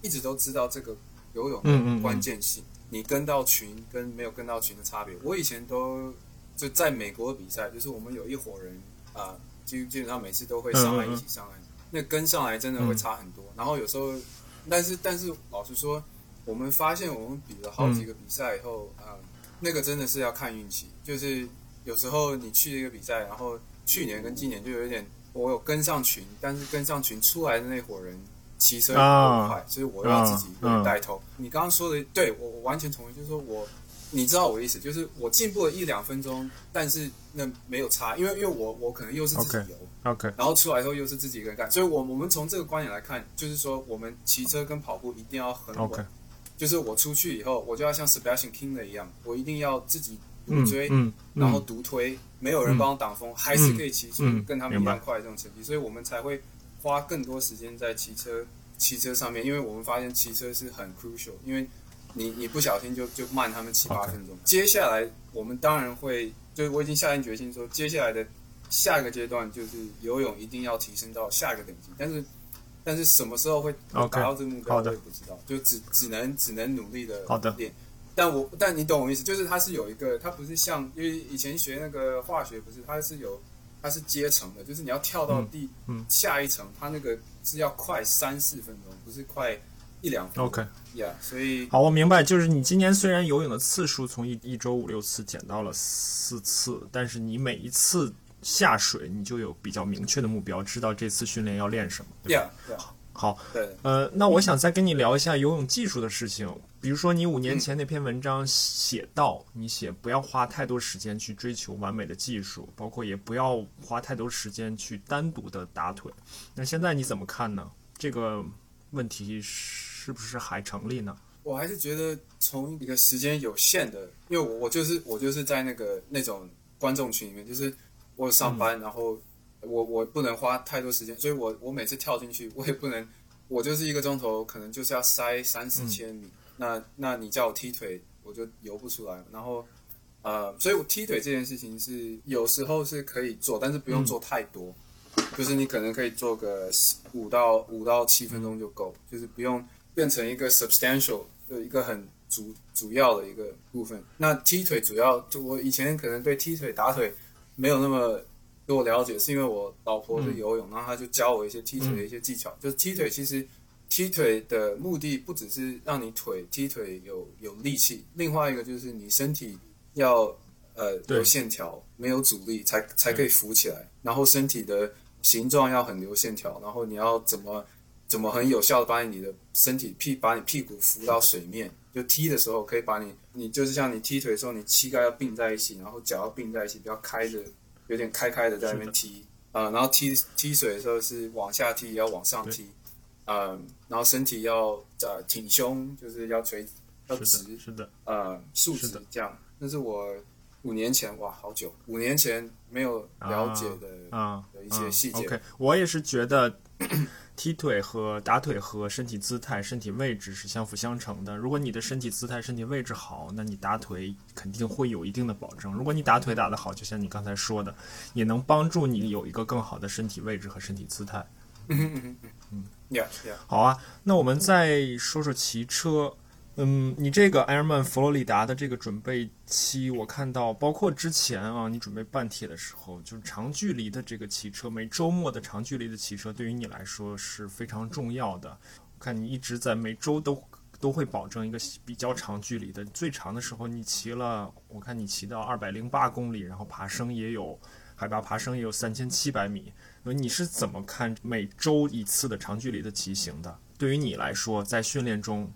一直都知道这个游泳的关键性。你跟到群跟没有跟到群的差别。我以前都就在美国比赛，就是我们有一伙人啊，基基本上每次都会上来一起上来，那跟上来真的会差很多。然后有时候，但是但是老实说，我们发现我们比了好几个比赛以后啊，那个真的是要看运气。就是有时候你去一个比赛，然后去年跟今年就有一点。我有跟上群，但是跟上群出来的那伙人骑车很快，所以我要自己带头。你刚刚说的，对我我完全同意，就是说我，你知道我的意思，就是我进步了一两分钟，但是那没有差，因为因为我我可能又是自己游，OK，然后出来以后又是自己一个人干，所以我我们从这个观点来看，就是说我们骑车跟跑步一定要很稳，就是我出去以后，我就要像 Sebastian King 的一样，我一定要自己独追，然后独推。没有人帮我挡风，还是可以骑出跟他们一样快这种成绩，所以我们才会花更多时间在骑车骑车上面，因为我们发现骑车是很 crucial，因为你你不小心就就慢他们七八分钟。接下来我们当然会，就是我已经下定决心说，接下来的下一个阶段就是游泳一定要提升到下一个等级，但是但是什么时候会达到这个目标，我也不知道，就只只能只能努力的。练。但我但你懂我意思，就是它是有一个，它不是像因为以前学那个化学，不是它是有它是阶层的，就是你要跳到第下一层，它那个是要快三四分钟，不是快一两分。OK，Yeah，所以好，我明白，就是你今年虽然游泳的次数从一一周五六次减到了四次，但是你每一次下水你就有比较明确的目标，知道这次训练要练什么。Yeah，好，呃，那我想再跟你聊一下游泳技术的事情。比如说，你五年前那篇文章写到，你写不要花太多时间去追求完美的技术，包括也不要花太多时间去单独的打腿。那现在你怎么看呢？这个问题是不是还成立呢？我还是觉得从一个时间有限的，因为我我就是我就是在那个那种观众群里面，就是我上班，然后我我不能花太多时间，所以我我每次跳进去，我也不能，我就是一个钟头，可能就是要塞三四千米。那那你叫我踢腿，我就游不出来。然后，呃，所以我踢腿这件事情是有时候是可以做，但是不用做太多。就是你可能可以做个五到五到七分钟就够，就是不用变成一个 substantial 就一个很主主要的一个部分。那踢腿主要就我以前可能对踢腿打腿没有那么多了解，是因为我老婆是游泳，然后她就教我一些踢腿的一些技巧。就是踢腿其实。踢腿的目的不只是让你腿踢腿有有力气，另外一个就是你身体要呃有线条，没有阻力才才可以浮起来。然后身体的形状要很流线条，然后你要怎么怎么很有效的把你的身体屁把你屁股浮到水面，就踢的时候可以把你你就是像你踢腿的时候，你膝盖要并在一起，然后脚要并在一起，比较开着，有点开开的在那边踢啊。然后踢踢水的时候是往下踢，也要往上踢。嗯，然后身体要呃挺胸，就是要垂要直，是的，呃竖直这样。那是我五年前哇，好久，五年前没有了解的啊的一些细节。OK，我也是觉得踢腿和打腿和身体姿态、身体位置是相辅相成的。如果你的身体姿态、身体位置好，那你打腿肯定会有一定的保证。如果你打腿打得好，就像你刚才说的，也能帮助你有一个更好的身体位置和身体姿态。嗯嗯嗯嗯 yes yes。好啊，那我们再说说骑车。嗯，你这个埃尔曼佛罗里达的这个准备期，我看到包括之前啊，你准备半铁的时候，就是长距离的这个骑车，每周末的长距离的骑车，对于你来说是非常重要的。我看你一直在每周都都会保证一个比较长距离的，最长的时候你骑了，我看你骑到二百零八公里，然后爬升也有海拔爬升也有三千七百米。你是怎么看每周一次的长距离的骑行的？对于你来说，在训练中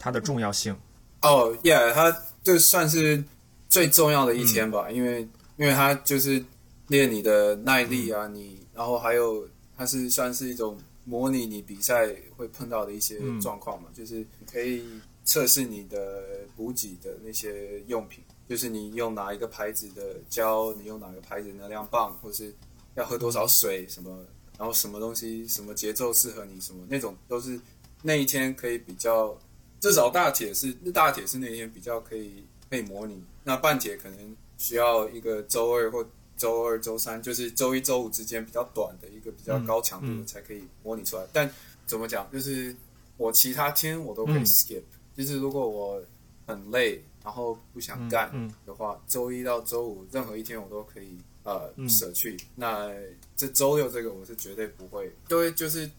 它的重要性？哦，Yeah，它就算是最重要的一天吧，因为因为它就是练你的耐力啊，你然后还有它是算是一种。模拟你比赛会碰到的一些状况嘛，就是可以测试你的补给的那些用品，就是你用哪一个牌子的胶，你用哪个牌子能量棒，或是要喝多少水什么，然后什么东西什么节奏适合你什么那种都是那一天可以比较，至少大铁是大铁是那天比较可以可以模拟，那半铁可能需要一个周二或。周二、周三就是周一周五之间比较短的一个比较高强度的才可以模拟出来。但怎么讲，就是我其他天我都可以 skip。就是如果我很累，然后不想干的话，周一到周五任何一天我都可以呃舍去。那这周六这个我是绝对不会，因为就是。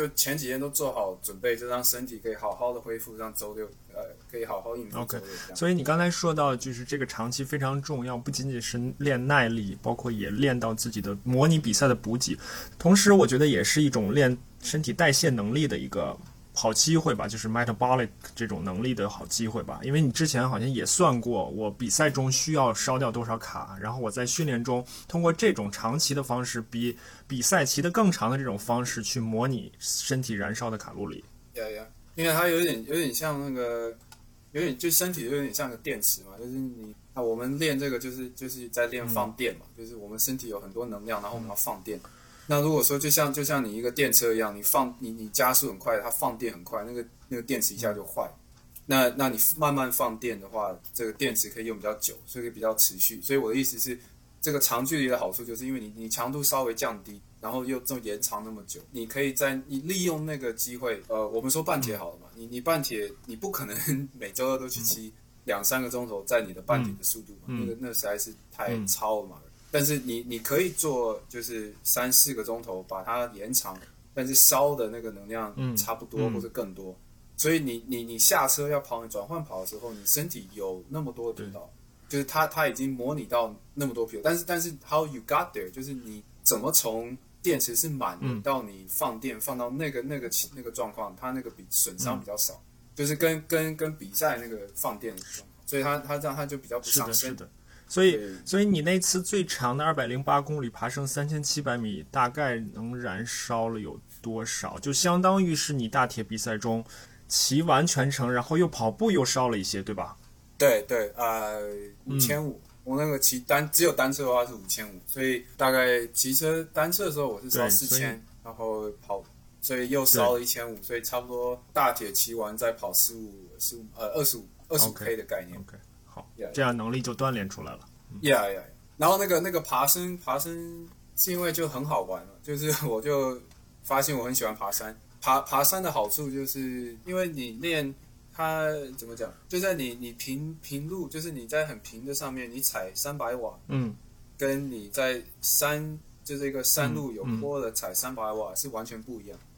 就前几天都做好准备，就让身体可以好好的恢复，让周六呃可以好好应付周六。所以你刚才说到，就是这个长期非常重要，不仅仅是练耐力，包括也练到自己的模拟比赛的补给，同时我觉得也是一种练身体代谢能力的一个。好机会吧，就是 metabolic 这种能力的好机会吧，因为你之前好像也算过，我比赛中需要烧掉多少卡，然后我在训练中通过这种长期的方式，比比赛骑得更长的这种方式去模拟身体燃烧的卡路里。呀呀，因为它有点有点像那个，有点就身体有点像个电池嘛，就是你啊，我们练这个就是就是在练放电嘛，就是我们身体有很多能量，然后我们要放电。那如果说就像就像你一个电车一样，你放你你加速很快，它放电很快，那个那个电池一下就坏。那那你慢慢放电的话，这个电池可以用比较久，所以比较持续。所以我的意思是，这个长距离的好处就是因为你你强度稍微降低，然后又这么延长那么久，你可以在你利用那个机会，呃，我们说半铁好了嘛，你你半铁你不可能 每周二都去骑两三个钟头在你的半铁的速度嘛，那个那实在是太超了嘛。但是你你可以做就是三四个钟头把它延长，但是烧的那个能量差不多或者更多，所以你你你下车要跑你转换跑的时候，你身体有那么多的疲劳，就是它它已经模拟到那么多疲劳，但是但是 how you got there 就是你怎么从电池是满的到你放电放到那个那个那个状况，它那个比损伤比较少，就是跟跟跟比赛那个放电的状况，所以它它这样它就比较不伤身。所以，所以你那次最长的二百零八公里爬升三千七百米，大概能燃烧了有多少？就相当于是你大铁比赛中骑完全程，然后又跑步又烧了一些，对吧？对对，呃，五千五。我那个骑单只有单车的话是五千五，所以大概骑车单车的时候我是烧四千，然后跑，所以又烧了一千五，所以差不多大铁骑完再跑十五十五呃二十五二十五 K 的概念。这样能力就锻炼出来了。Yeah, yeah. 然后那个那个爬升爬升是因为就很好玩了，就是 我就发现我很喜欢爬山。爬爬山的好处就是因为你练它怎么讲，就在你你平平路，就是你在很平的上面，你踩三百瓦，嗯，跟你在山就是一个山路有坡的踩三百瓦是完全不一样。嗯，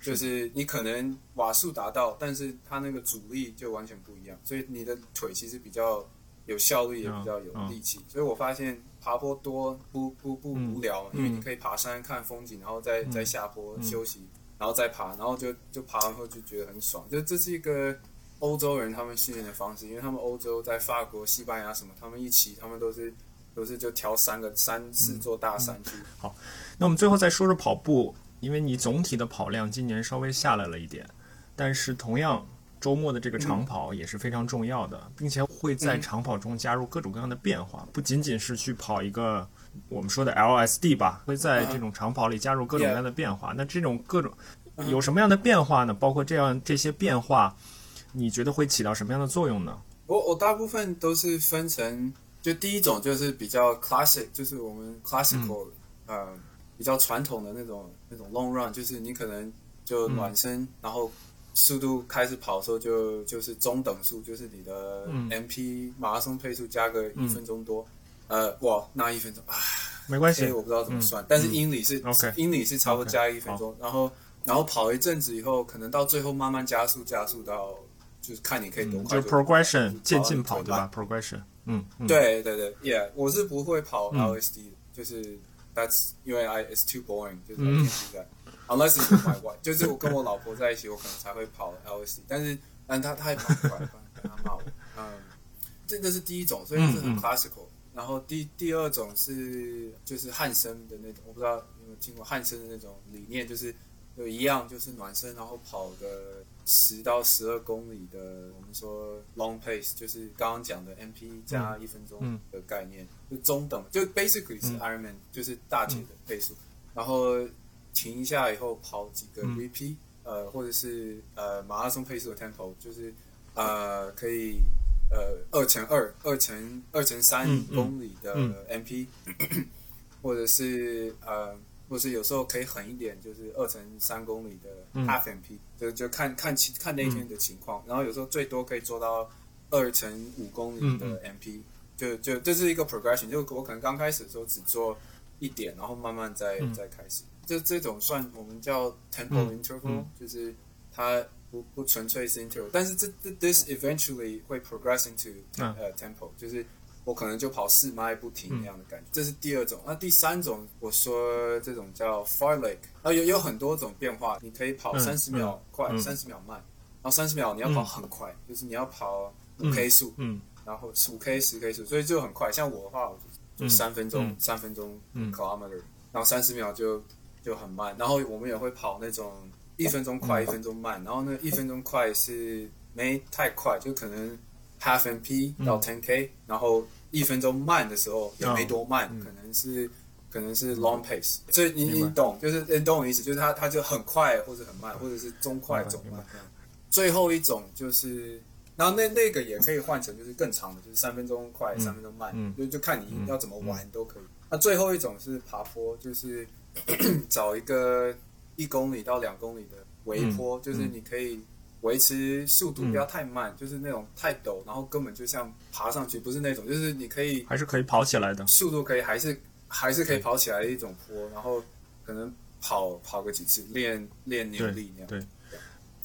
就是你可能瓦数达到，但是它那个阻力就完全不一样，所以你的腿其实比较有效率，也比较有力气。所以我发现爬坡多不不不无聊，因为你可以爬山看风景，然后再再下坡休息，然后再爬，然后就就爬完后就觉得很爽。就这是一个欧洲人他们训练的方式，因为他们欧洲在法国、西班牙什么，他们一起他们都是都是就挑三个三四座大山去。好，那我们最后再说说跑步。因为你总体的跑量今年稍微下来了一点，但是同样周末的这个长跑也是非常重要的，并且会在长跑中加入各种各样的变化，不仅仅是去跑一个我们说的 LSD 吧，会在这种长跑里加入各种各样的变化。那这种各种有什么样的变化呢？包括这样这些变化，你觉得会起到什么样的作用呢？我我大部分都是分成，就第一种就是比较 classic，就是我们 classical，呃。比较传统的那种那种 long run，就是你可能就暖身，然后速度开始跑的时候就就是中等速，就是你的 MP 马拉松配速加个一分钟多，呃，哇，那一分钟啊，没关系，我不知道怎么算，但是英里是英里是差不多加一分钟，然后然后跑一阵子以后，可能到最后慢慢加速加速到就是看你可以多快，就 progression 渐进跑对吧？progression，嗯，对对对，Yeah，我是不会跑 LSD 的。就是 that's 因为 I it's too boring，就是 I can't do that。Unless it's with my wife，就是我跟我老婆在一起，我可能才会跑 LSD，但是但她她也跑不快，不然她骂我。嗯，这个是第一种，所以是很 classical。然后第第二种是就是汉森的那种，我不知道有没有听过汉森的那种理念，就是有一样就是暖身，然后跑个十到十二公里的，我们说 long pace，就是刚刚讲的 MP 加一分钟的概念，就中等，就 basically 是 Ironman，就是大铁的配速，然后停一下以后跑几个 VP，呃，或者是呃马拉松配速的 tempo，就是呃可以。呃，二乘二、二乘二乘三公里的 MP，或者是呃，或是有时候可以狠一点，就是二乘三公里的 half MP，就就看看情看那天的情况。然后有时候最多可以做到二乘五公里的 MP，就就这是一个 progression。就我可能刚开始的时候只做一点，然后慢慢再再开始。就这种算我们叫 tempo interval，就是它。不不纯粹是 interval，但是这这 this eventually 会 progress into 呃 tempo，就是我可能就跑四迈不停那样的感觉。这是第二种。那第三种，我说这种叫 fartlek，啊有有很多种变化，你可以跑三十秒快，三十秒慢，然后三十秒你要跑很快，就是你要跑五 k 速，嗯，然后五 k 十 k 速，所以就很快。像我的话，我就三分钟三分钟 kilometer，然后三十秒就就很慢。然后我们也会跑那种。一分钟快，一分钟慢，然后呢，一分钟快是没太快，就可能 half MP 到 ten K，然后一分钟慢的时候也没多慢，可能是可能是 long pace，所以你你懂，就是你懂我意思，就是它它就很快或者很慢，或者是中快中慢。最后一种就是，然后那那个也可以换成就是更长的，就是三分钟快，三分钟慢，就就看你要怎么玩都可以。那最后一种是爬坡，就是 找一个。一公里到两公里的微坡，就是你可以维持速度不要太慢，就是那种太陡，然后根本就像爬上去，不是那种，就是你可以还是可以跑起来的，速度可以还是还是可以跑起来的一种坡，然后可能跑跑个几次，练练扭力那样，对，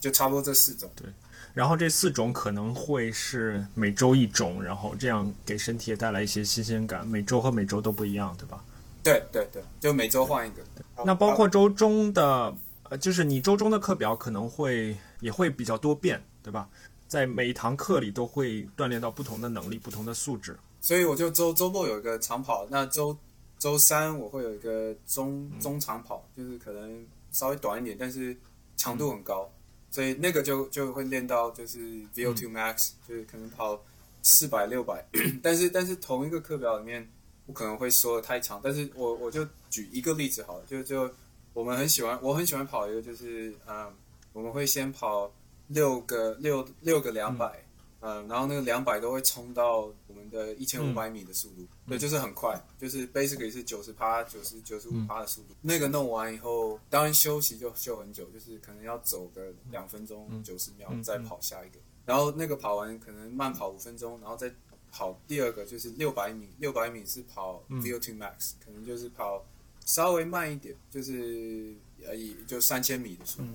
就差不多这四种。对，然后这四种可能会是每周一种，然后这样给身体也带来一些新鲜感，每周和每周都不一样，对吧？对对对，就每周换一个。那包括周中的，呃，就是你周中的课表可能会也会比较多变，对吧？在每一堂课里都会锻炼到不同的能力、不同的素质。所以我就周周末有一个长跑，那周周三我会有一个中中长跑，就是可能稍微短一点，但是强度很高，所以那个就就会练到就是 VO2 max，就是可能跑四百六百，但是但是同一个课表里面。我可能会说的太长，但是我我就举一个例子好了，就就我们很喜欢，我很喜欢跑一个，就是嗯，我们会先跑六个六六个两百，嗯，然后那个两百都会冲到我们的一千五百米的速度，对，就是很快，就是 basically 是九十趴九十九十五趴的速度。那个弄完以后，当然休息就休很久，就是可能要走个两分钟九十秒再跑下一个，然后那个跑完可能慢跑五分钟，然后再。跑第二个就是六百米，六百米是跑 VO2 max，可能就是跑稍微慢一点，就是呃，就三千米的速度，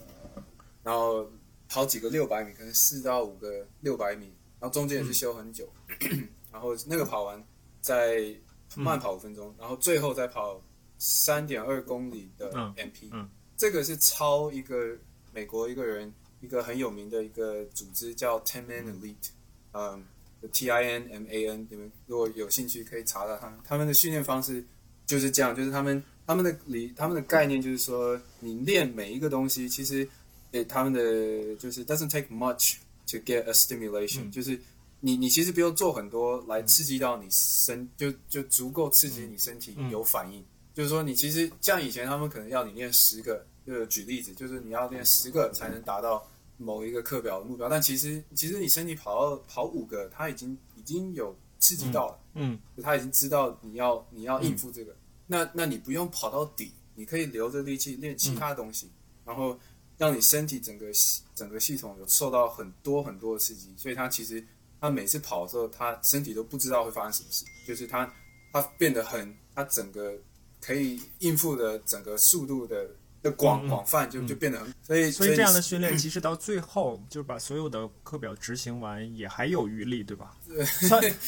然后跑几个六百米，可能四到五个六百米，然后中间也是休很久，然后那个跑完再慢跑五分钟，然后最后再跑三点二公里的 MP，这个是超一个美国一个人一个很有名的一个组织叫 Ten Man Elite，嗯。T I N M A N，你们如果有兴趣可以查查他们，他们的训练方式就是这样，就是他们他们的理他们的概念就是说，你练每一个东西，其实诶他们的就是 doesn't take much to get a stimulation，就是你你其实不用做很多来刺激到你身，就就足够刺激你身体有反应。就是说你其实像以前他们可能要你练十个，就举例子，就是你要练十个才能达到。某一个课表的目标，但其实其实你身体跑到跑五个，他已经已经有刺激到了，嗯，他已经知道你要你要应付这个，那那你不用跑到底，你可以留着力气练其他东西，然后让你身体整个系整个系统有受到很多很多的刺激，所以他其实他每次跑的时候，他身体都不知道会发生什么事，就是他他变得很，他整个可以应付的整个速度的。的广广泛就就变得很，所以所以这样的训练，其实到最后就是把所有的课表执行完，也还有余力，对吧？对，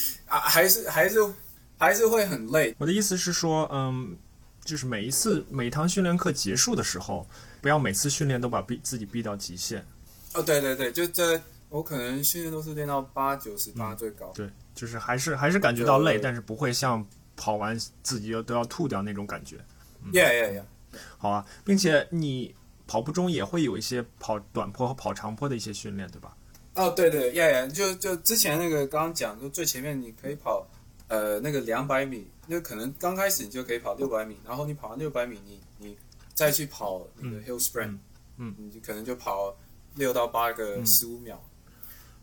啊，还是还是还是会很累。我的意思是说，嗯，就是每一次每一堂训练课结束的时候，不要每次训练都把逼自己逼到极限。哦，对对对，就这，我可能训练都是练到八九十八最高。对，就是还是还是感觉到累，但是不会像跑完自己都要吐掉那种感觉。Yeah yeah yeah。好啊，并且你跑步中也会有一些跑短坡和跑长坡的一些训练，对吧？哦，对对，yeah yeah，就就之前那个刚刚讲，就最前面你可以跑，呃，那个两百米，那可能刚开始你就可以跑六百米，然后你跑完六百米，你你再去跑那个 hill sprint，嗯。嗯你就可能就跑六到八个十五秒，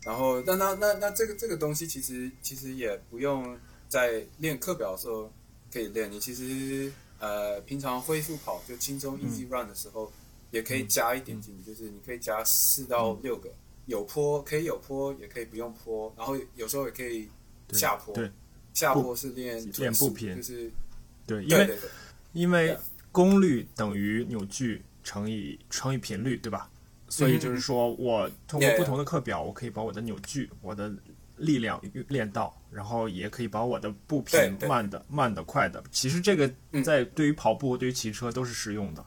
然后那那那那这个这个东西其实其实也不用在练课表的时候可以练，你其实呃平常恢复跑就轻松 easy run 的时候，也可以加一点进去，就是你可以加四到六个。有坡可以有坡，也可以不用坡，然后有时候也可以下坡。对，下坡是练练步频就是对，因为对对。对因为功率等于扭矩乘以乘以频率，对吧？所以嗯就是说我通过.不同的课表，我可以把我的扭矩、我的力量练到，然后也可以把我的步频对对慢的、慢的、快的。其实这个嗯在对于跑步、对于骑车都是适用的。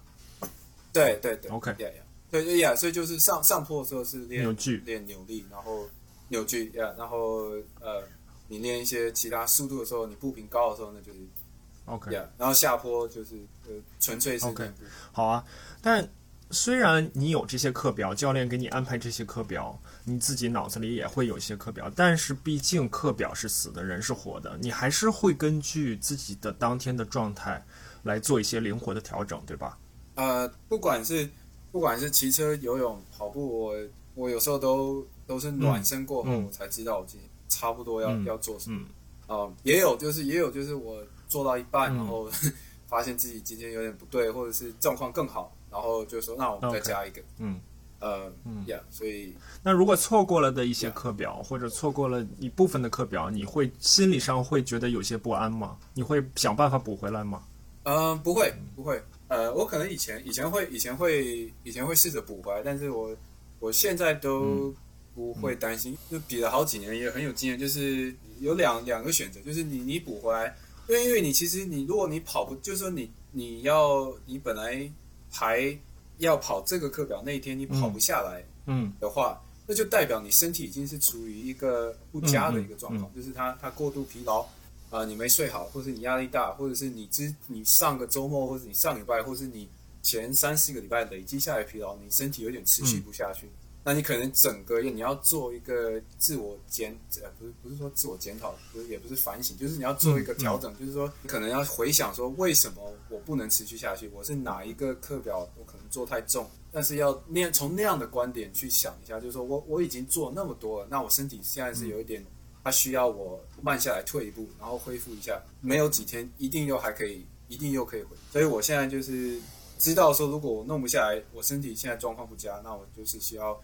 对对对 OK 呀呀，对对呀，所以就是上上坡的时候是练扭矩练扭力，然后扭矩呀，然后呃，你练一些其他速度的时候，你步频高的时候，那就是 OK，呀，然后下坡就是呃纯粹是 OK。好啊，但虽然你有这些课表，教练给你安排这些课表，你自己脑子里也会有一些课表，但是毕竟课表是死的，人是活的，你还是会根据自己的当天的状态来做一些灵活的调整，对吧？呃，不管是不管是骑车、游泳、跑步，我我有时候都都是暖身过后，嗯我才知道我今天差不多要、嗯要做什么。嗯呃，也有就是也有就是我做到一半，嗯然后 发现自己今天有点不对，或者是状况更好，然后就说那我们再加一个。嗯。呃，嗯呀，所以那如果错过了的一些课表，或者错过了一部分的课表，你会心理上会觉得有些不安吗？你会想办法补回来吗？嗯，不会，不会。呃，我可能以前以前会以前会以前会试着补回来，但是我我现在都不会担心，就比了好几年，也很有经验。就是有两两个选择，就是你你补回来，因为因为你其实你如果你跑不，就是说你你要你本来排要跑这个课表那一天你跑不下来嗯。的话，那就代表你身体已经是处于一个不佳的一个状况，就是它它过度疲劳。啊、你没睡好，或是你压力大，或者是你之你上个周末，或者你上礼拜，或是你前三四个礼拜累积下来疲劳，你身体有点持续不下去，那你可能整个月你要做一个自我检，呃，不是不是说自我检讨，不是也不是反省，就是你要做一个调整，就是说你可能要回想说为什么我不能持续下去，我是哪一个课表我可能做太重，但是要那样从那样的观点去想一下，就是说我我已经做那么多了，那我身体现在是有一点。它需要我慢下来退一步，然后恢复一下。没有几天，一定又还可以，一定又可以回。所以我现在就是知道说，如果我弄不下来，我身体现在状况不佳，那我就是需要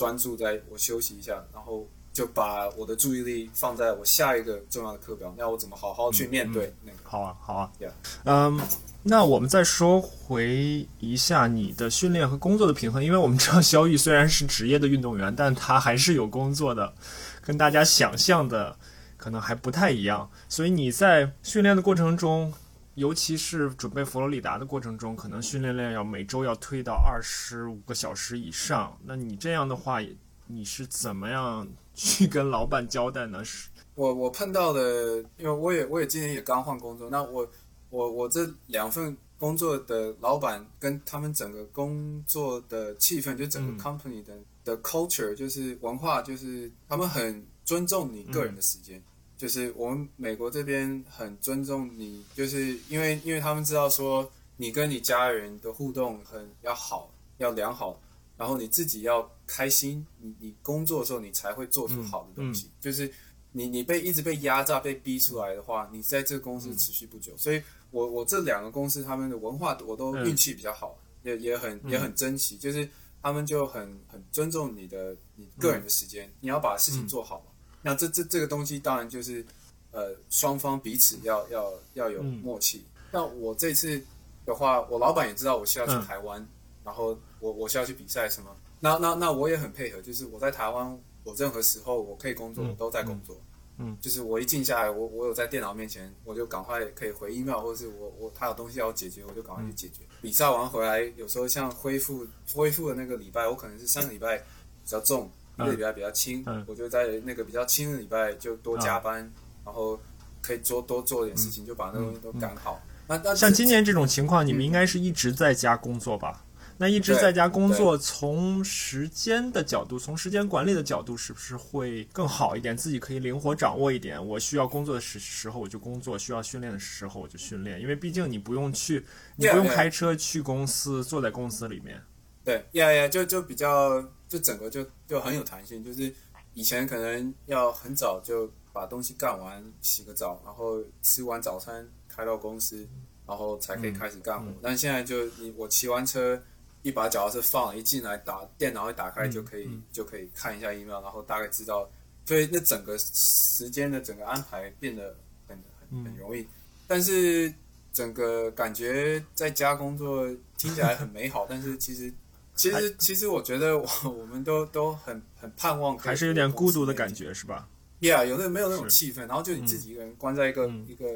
专注在我休息一下，然后就把我的注意力放在我下一个重要的课表，那我怎么好好去面对那个？好啊，好啊 Yeah 嗯，那我们再说回一下你的训练和工作的平衡，因为我们知道肖玉虽然是职业的运动员，但他还是有工作的，跟大家想象的可能还不太一样。所以你在训练的过程中，尤其是准备佛罗里达的过程中，可能训练量要每周要推到二十五个小时以上。那你这样的话，你是怎么样去跟老板交代呢？是我我碰到的，因为我也我也今年也刚换工作，那我我我这两份工作的老板跟他们整个工作的气氛，就整个 company 的、的 culture，就是文化，就是他们很尊重你个人的时间。就是我们美国这边很尊重你，就是因为因为他们知道说你跟你家人的互动很要好，要良好，然后你自己要开心，你你工作的时候你才会做出好的东西。就是你你被一直被压榨、被逼出来的话，你在这个公司持续不久。所以我我这两个公司他们的文化我都嗯运气比较好，也也很也很珍惜，就是他们就很很尊重你的你个人的时间，你要把事情做好嘛。那这这这个东西当然就是呃双方彼此要要要有默契。那我这次的话，我老板也知道我是要去嗯台湾，然后我我是要去比赛什么，那那那我也很配合，就是我在台湾，我任何时候我可以工作，我都在工作。嗯，就是我一静下来，我我有在电脑面前，我就赶快可以回 email，或者是我我他有东西要解决，我就赶快去解决。比赛完回来，有时候像恢复恢复的那个礼拜，我可能是上个礼拜比较重，一个礼拜比较轻，嗯我就在那个比较轻的礼拜就多加班，然后可以做多做点事情，就把那东西都赶好。那那像今年这种情况，你们应该是一直在家工作吧？那一直在家工作，从时间的角度，从时间管理的角度，是不是会更好一点？自己可以灵活掌握一点。我需要工作的时时候我就工作，需要训练的时候我就训练。因为毕竟你不用去，你不用.开车去公司，坐在公司里面。对，呀呀，就就比较，就整个就就很有弹性。就是以前可能要很早就把东西干完，洗个澡，然后吃完早餐开到公司，然后才可以开始干活。但现在就你我骑完车，一把脚踏车放了，一进来打电脑一打开就可以、就可以看一下 email，然后大概知道，所以那整个时间的整个安排变得很很很容易。但是整个感觉在家工作听起来很美好，但是其实其实其实我觉得我 我们都都很很盼望还是有点孤独的感觉。是吧？Yeah，有的没有那种气氛，然后就你自己一个人关在一个、嗯一个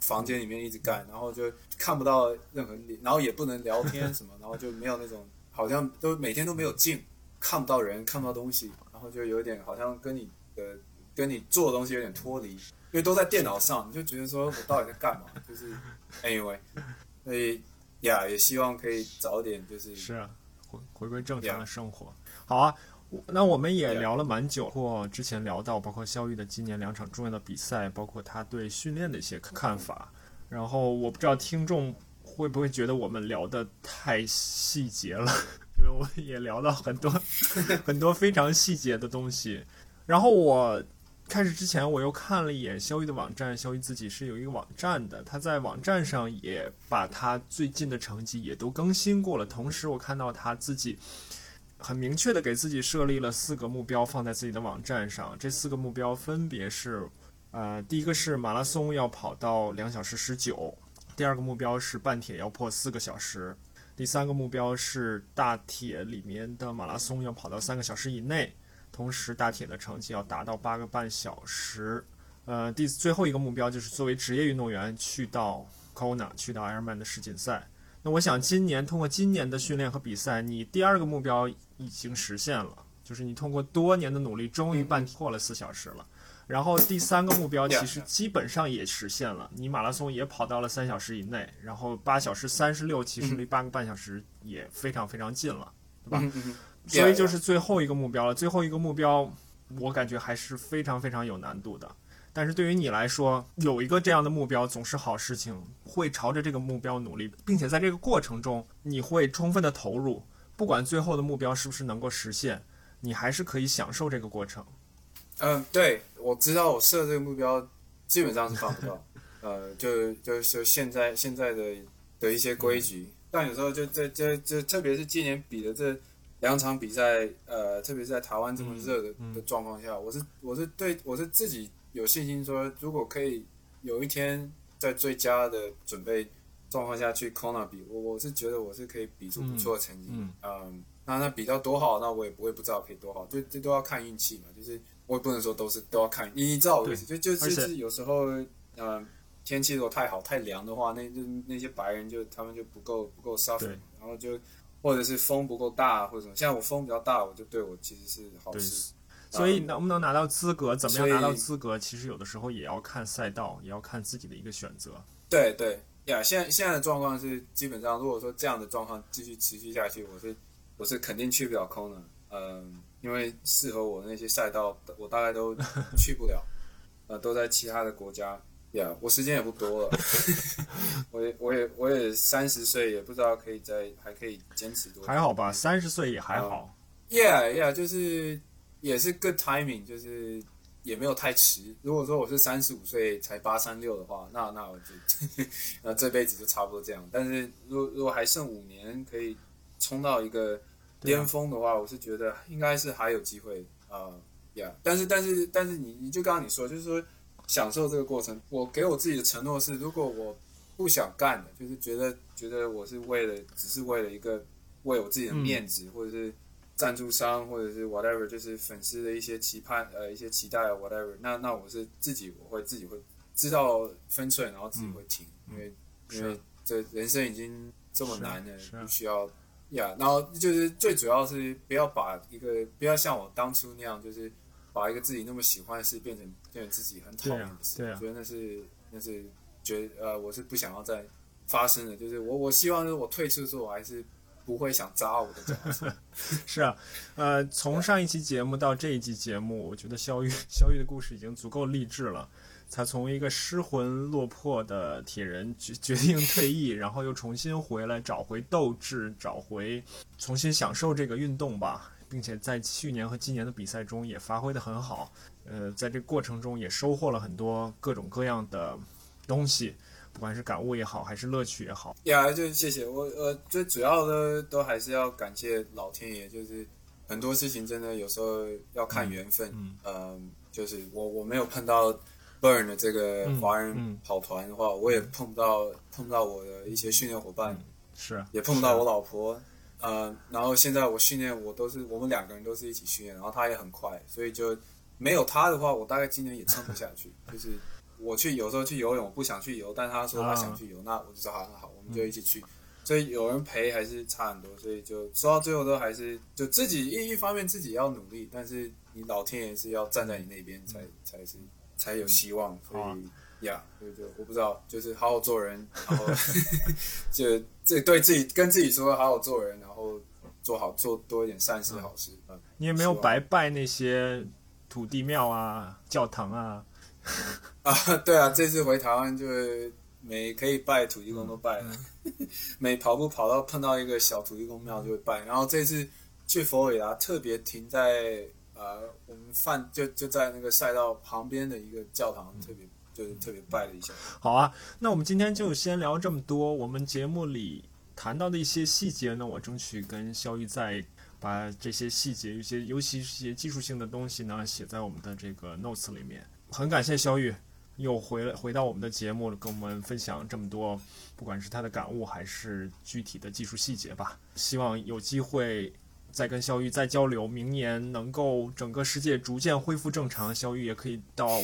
房间里面一直干，然后就看不到任何脸，然后也不能聊天什么，然后就没有那种好像都每天都没有劲，看不到人，看不到东西，然后就有点好像跟你的跟你做的东西有点脱离，因为都在电脑上，你就觉得说我到底在干嘛？就是 anyway，所以呀，也希望可以早点就是是啊，回回归正常的生活。好啊，那我们也聊了蛮久，包括之前聊到，包括肖玉的今年两场重要的比赛，包括他对训练的一些看法。然后我不知道听众会不会觉得我们聊的太细节了，因为我也聊到很多 很多非常细节的东西。然后我开始之前，我又看了一眼肖玉的网站，肖玉自己是有一个网站的，他在网站上也把他最近的成绩也都更新过了。同时，我看到他自己很明确的给自己设立了四个目标，放在自己的网站上。这四个目标分别是：呃，第一个是马拉松要跑到两小时十九，第二个目标是半铁要破四个小时，第三个目标是大铁里面的马拉松要跑到三个小时以内。同时大铁的成绩要达到八个半小时。呃，第最后一个目标就是作为职业运动员去到 Kona，去到 Ironman 的世锦赛。那我想今年通过今年的训练和比赛，你第二个目标已经实现了，就是你通过多年的努力，终于半破了四小时了。然后第三个目标其实基本上也实现了，你马拉松也跑到了三小时以内，然后八小时三十六，其实离八个半小时也非常非常近了，对吧？所以就是最后一个目标了。最后一个目标，我感觉还是非常非常有难度的。但是对于你来说，有一个这样的目标总是好事情，会朝着这个目标努力，并且在这个过程中，你会充分的投入，不管最后的目标是不是能够实现，你还是可以享受这个过程。嗯，对，我知道我设这个目标基本上是办不到，呃，就就就现在现在的的一些规矩，但有时候就这这这，特别是今年比的这两场比赛，呃，特别是在台湾这么热的、嗯。嗯的状况下，我是我是对我是自己有信心说，如果可以有一天在最佳的准备状况下去 Kona 比，我我是觉得我是可以比出不错的成绩，嗯嗯，那那比到多好，那我也不会不知道可以多好，就这都要看运气嘛，就是我也不能说都是都要看，你知道我意思，就就就是有时候，嗯、天气如果太好太凉的话，那那那些白人就他们就不够不够 suffer，对然后就或者是风不够大或者什么，现在我风比较大，我就对我其实是好事，所以能不能拿到资格，怎么样拿到资格，其实有的时候也要看赛道，也要看自己的一个选择。对对呀，现在现在的状况是基本上，如果说这样的状况继续持续下去，我是我是肯定去不了 Kona，嗯，因为适合我的那些赛道，我大概都去不了，呃，都在其他的国家。呀我时间也不多了，我也我也我也三十岁，也不知道可以再还可以坚持多久。还好吧，三十岁也还好。Yeah, yeah，就是也是 good timing，就是也没有太迟。如果说我是三十五岁才八三六的话，那那我就 那这辈子就差不多这样。但是如果如果还剩五年可以冲到一个巅峰的话，我是觉得应该是还有机会啊。Yeah，但是但是但是你你就刚刚你说，就是说享受这个过程。我给我自己的承诺是，如果我不想干的，就是觉得觉得我是为了只是为了一个为我自己的面子，或者是赞助商或者是 whatever，就是粉丝的一些期盼呃一些期待 whatever，那那我是自己我会自己会知道分寸，然后自己会听，因为因为这人生已经这么难了，不需要呀。然后就是最主要是不要把一个不要像我当初那样，就是把一个自己那么喜欢的事变成变成自己很讨厌的事。我觉得那是那是觉呃我是不想要再发生的。就是我我希望是我退出之后，我还是不会想扎我的脚。是啊，呃，从上一期节目到这一期节目，我觉得肖玉肖玉的故事已经足够励志了。他从一个失魂落魄的铁人决决定退役，然后又重新回来，找回斗志，找回重新享受这个运动吧，并且在去年和今年的比赛中也发挥的很好。呃，在这过程中也收获了很多各种各样的东西，不管是感悟也好，还是乐趣也好。呀，就谢谢我。呃，最主要的都还是要感谢老天爷，就是很多事情真的有时候要看缘分。嗯，就是我我没有碰到。Burn 的这个华人跑团的话，我也碰不到碰不到我的一些训练伙伴，是也碰不到我老婆，呃，然后现在我训练我都是我们两个人都是一起训练，然后他也很快，所以就没有他的话，我大概今年也撑不下去。就是我去有时候去游泳，我不想去游，但他说他想去游，那我就说好，好，我们就一起去。所以有人陪还是差很多，所以就说到最后都还是就自己一一方面自己要努力，但是你老天爷是要站在你那边才才是。才有希望，所以呀，对对我不知道，就是好好做人，然后 就这对自己跟自己说好好做人，然后做好做多一点善事好事。嗯，你也没有白拜那些土地庙啊、教堂啊。啊，对啊，这次回台湾就每可以拜土地公都拜了，每跑步跑到碰到一个小土地公庙就会拜，然后这次去佛罗里达特别停在。呃，我们饭就就在那个赛道旁边的一个教堂，特别就是特别拜了一下。好啊，那我们今天就先聊这么多。我们节目里谈到的一些细节呢，我争取跟肖玉再把这些细节，一些尤其是一些技术性的东西呢，写在我们的这个 notes 里面。很感谢肖玉又回来回到我们的节目，跟我们分享这么多，不管是他的感悟还是具体的技术细节吧。希望有机会。再跟肖玉再交流，明年能够整个世界逐渐恢复正常，肖玉也可以到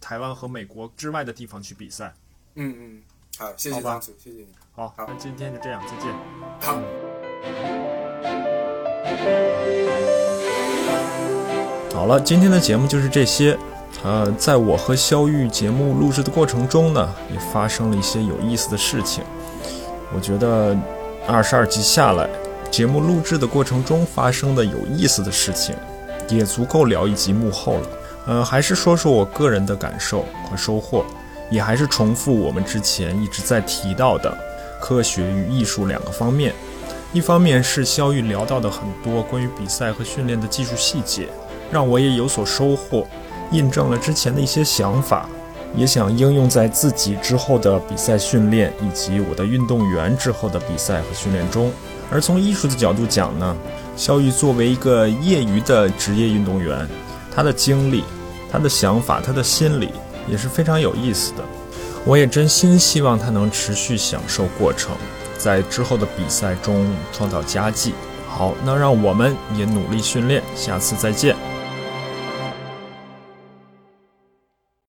台湾和美国之外的地方去比赛。嗯嗯，好，谢谢张楚，谢谢你。好，那今天就这样，再见。好。好了，今天的节目就是这些。呃，在我和肖玉节目录制的过程中呢，也发生了一些有意思的事情。我觉得二十二集下来。节目录制的过程中发生的有意思的事情，也足够聊一集幕后了。呃，还是说说我个人的感受和收获，也还是重复我们之前一直在提到的科学与艺术两个方面。一方面是肖玉聊到的很多关于比赛和训练的技术细节，让我也有所收获，印证了之前的一些想法，也想应用在自己之后的比赛训练以及我的运动员之后的比赛和训练中。而从艺术的角度讲呢，肖玉作为一个业余的职业运动员，他的经历、他的想法、他的心理也是非常有意思的。我也真心希望他能持续享受过程，在之后的比赛中创造佳绩。好，那让我们也努力训练，下次再见。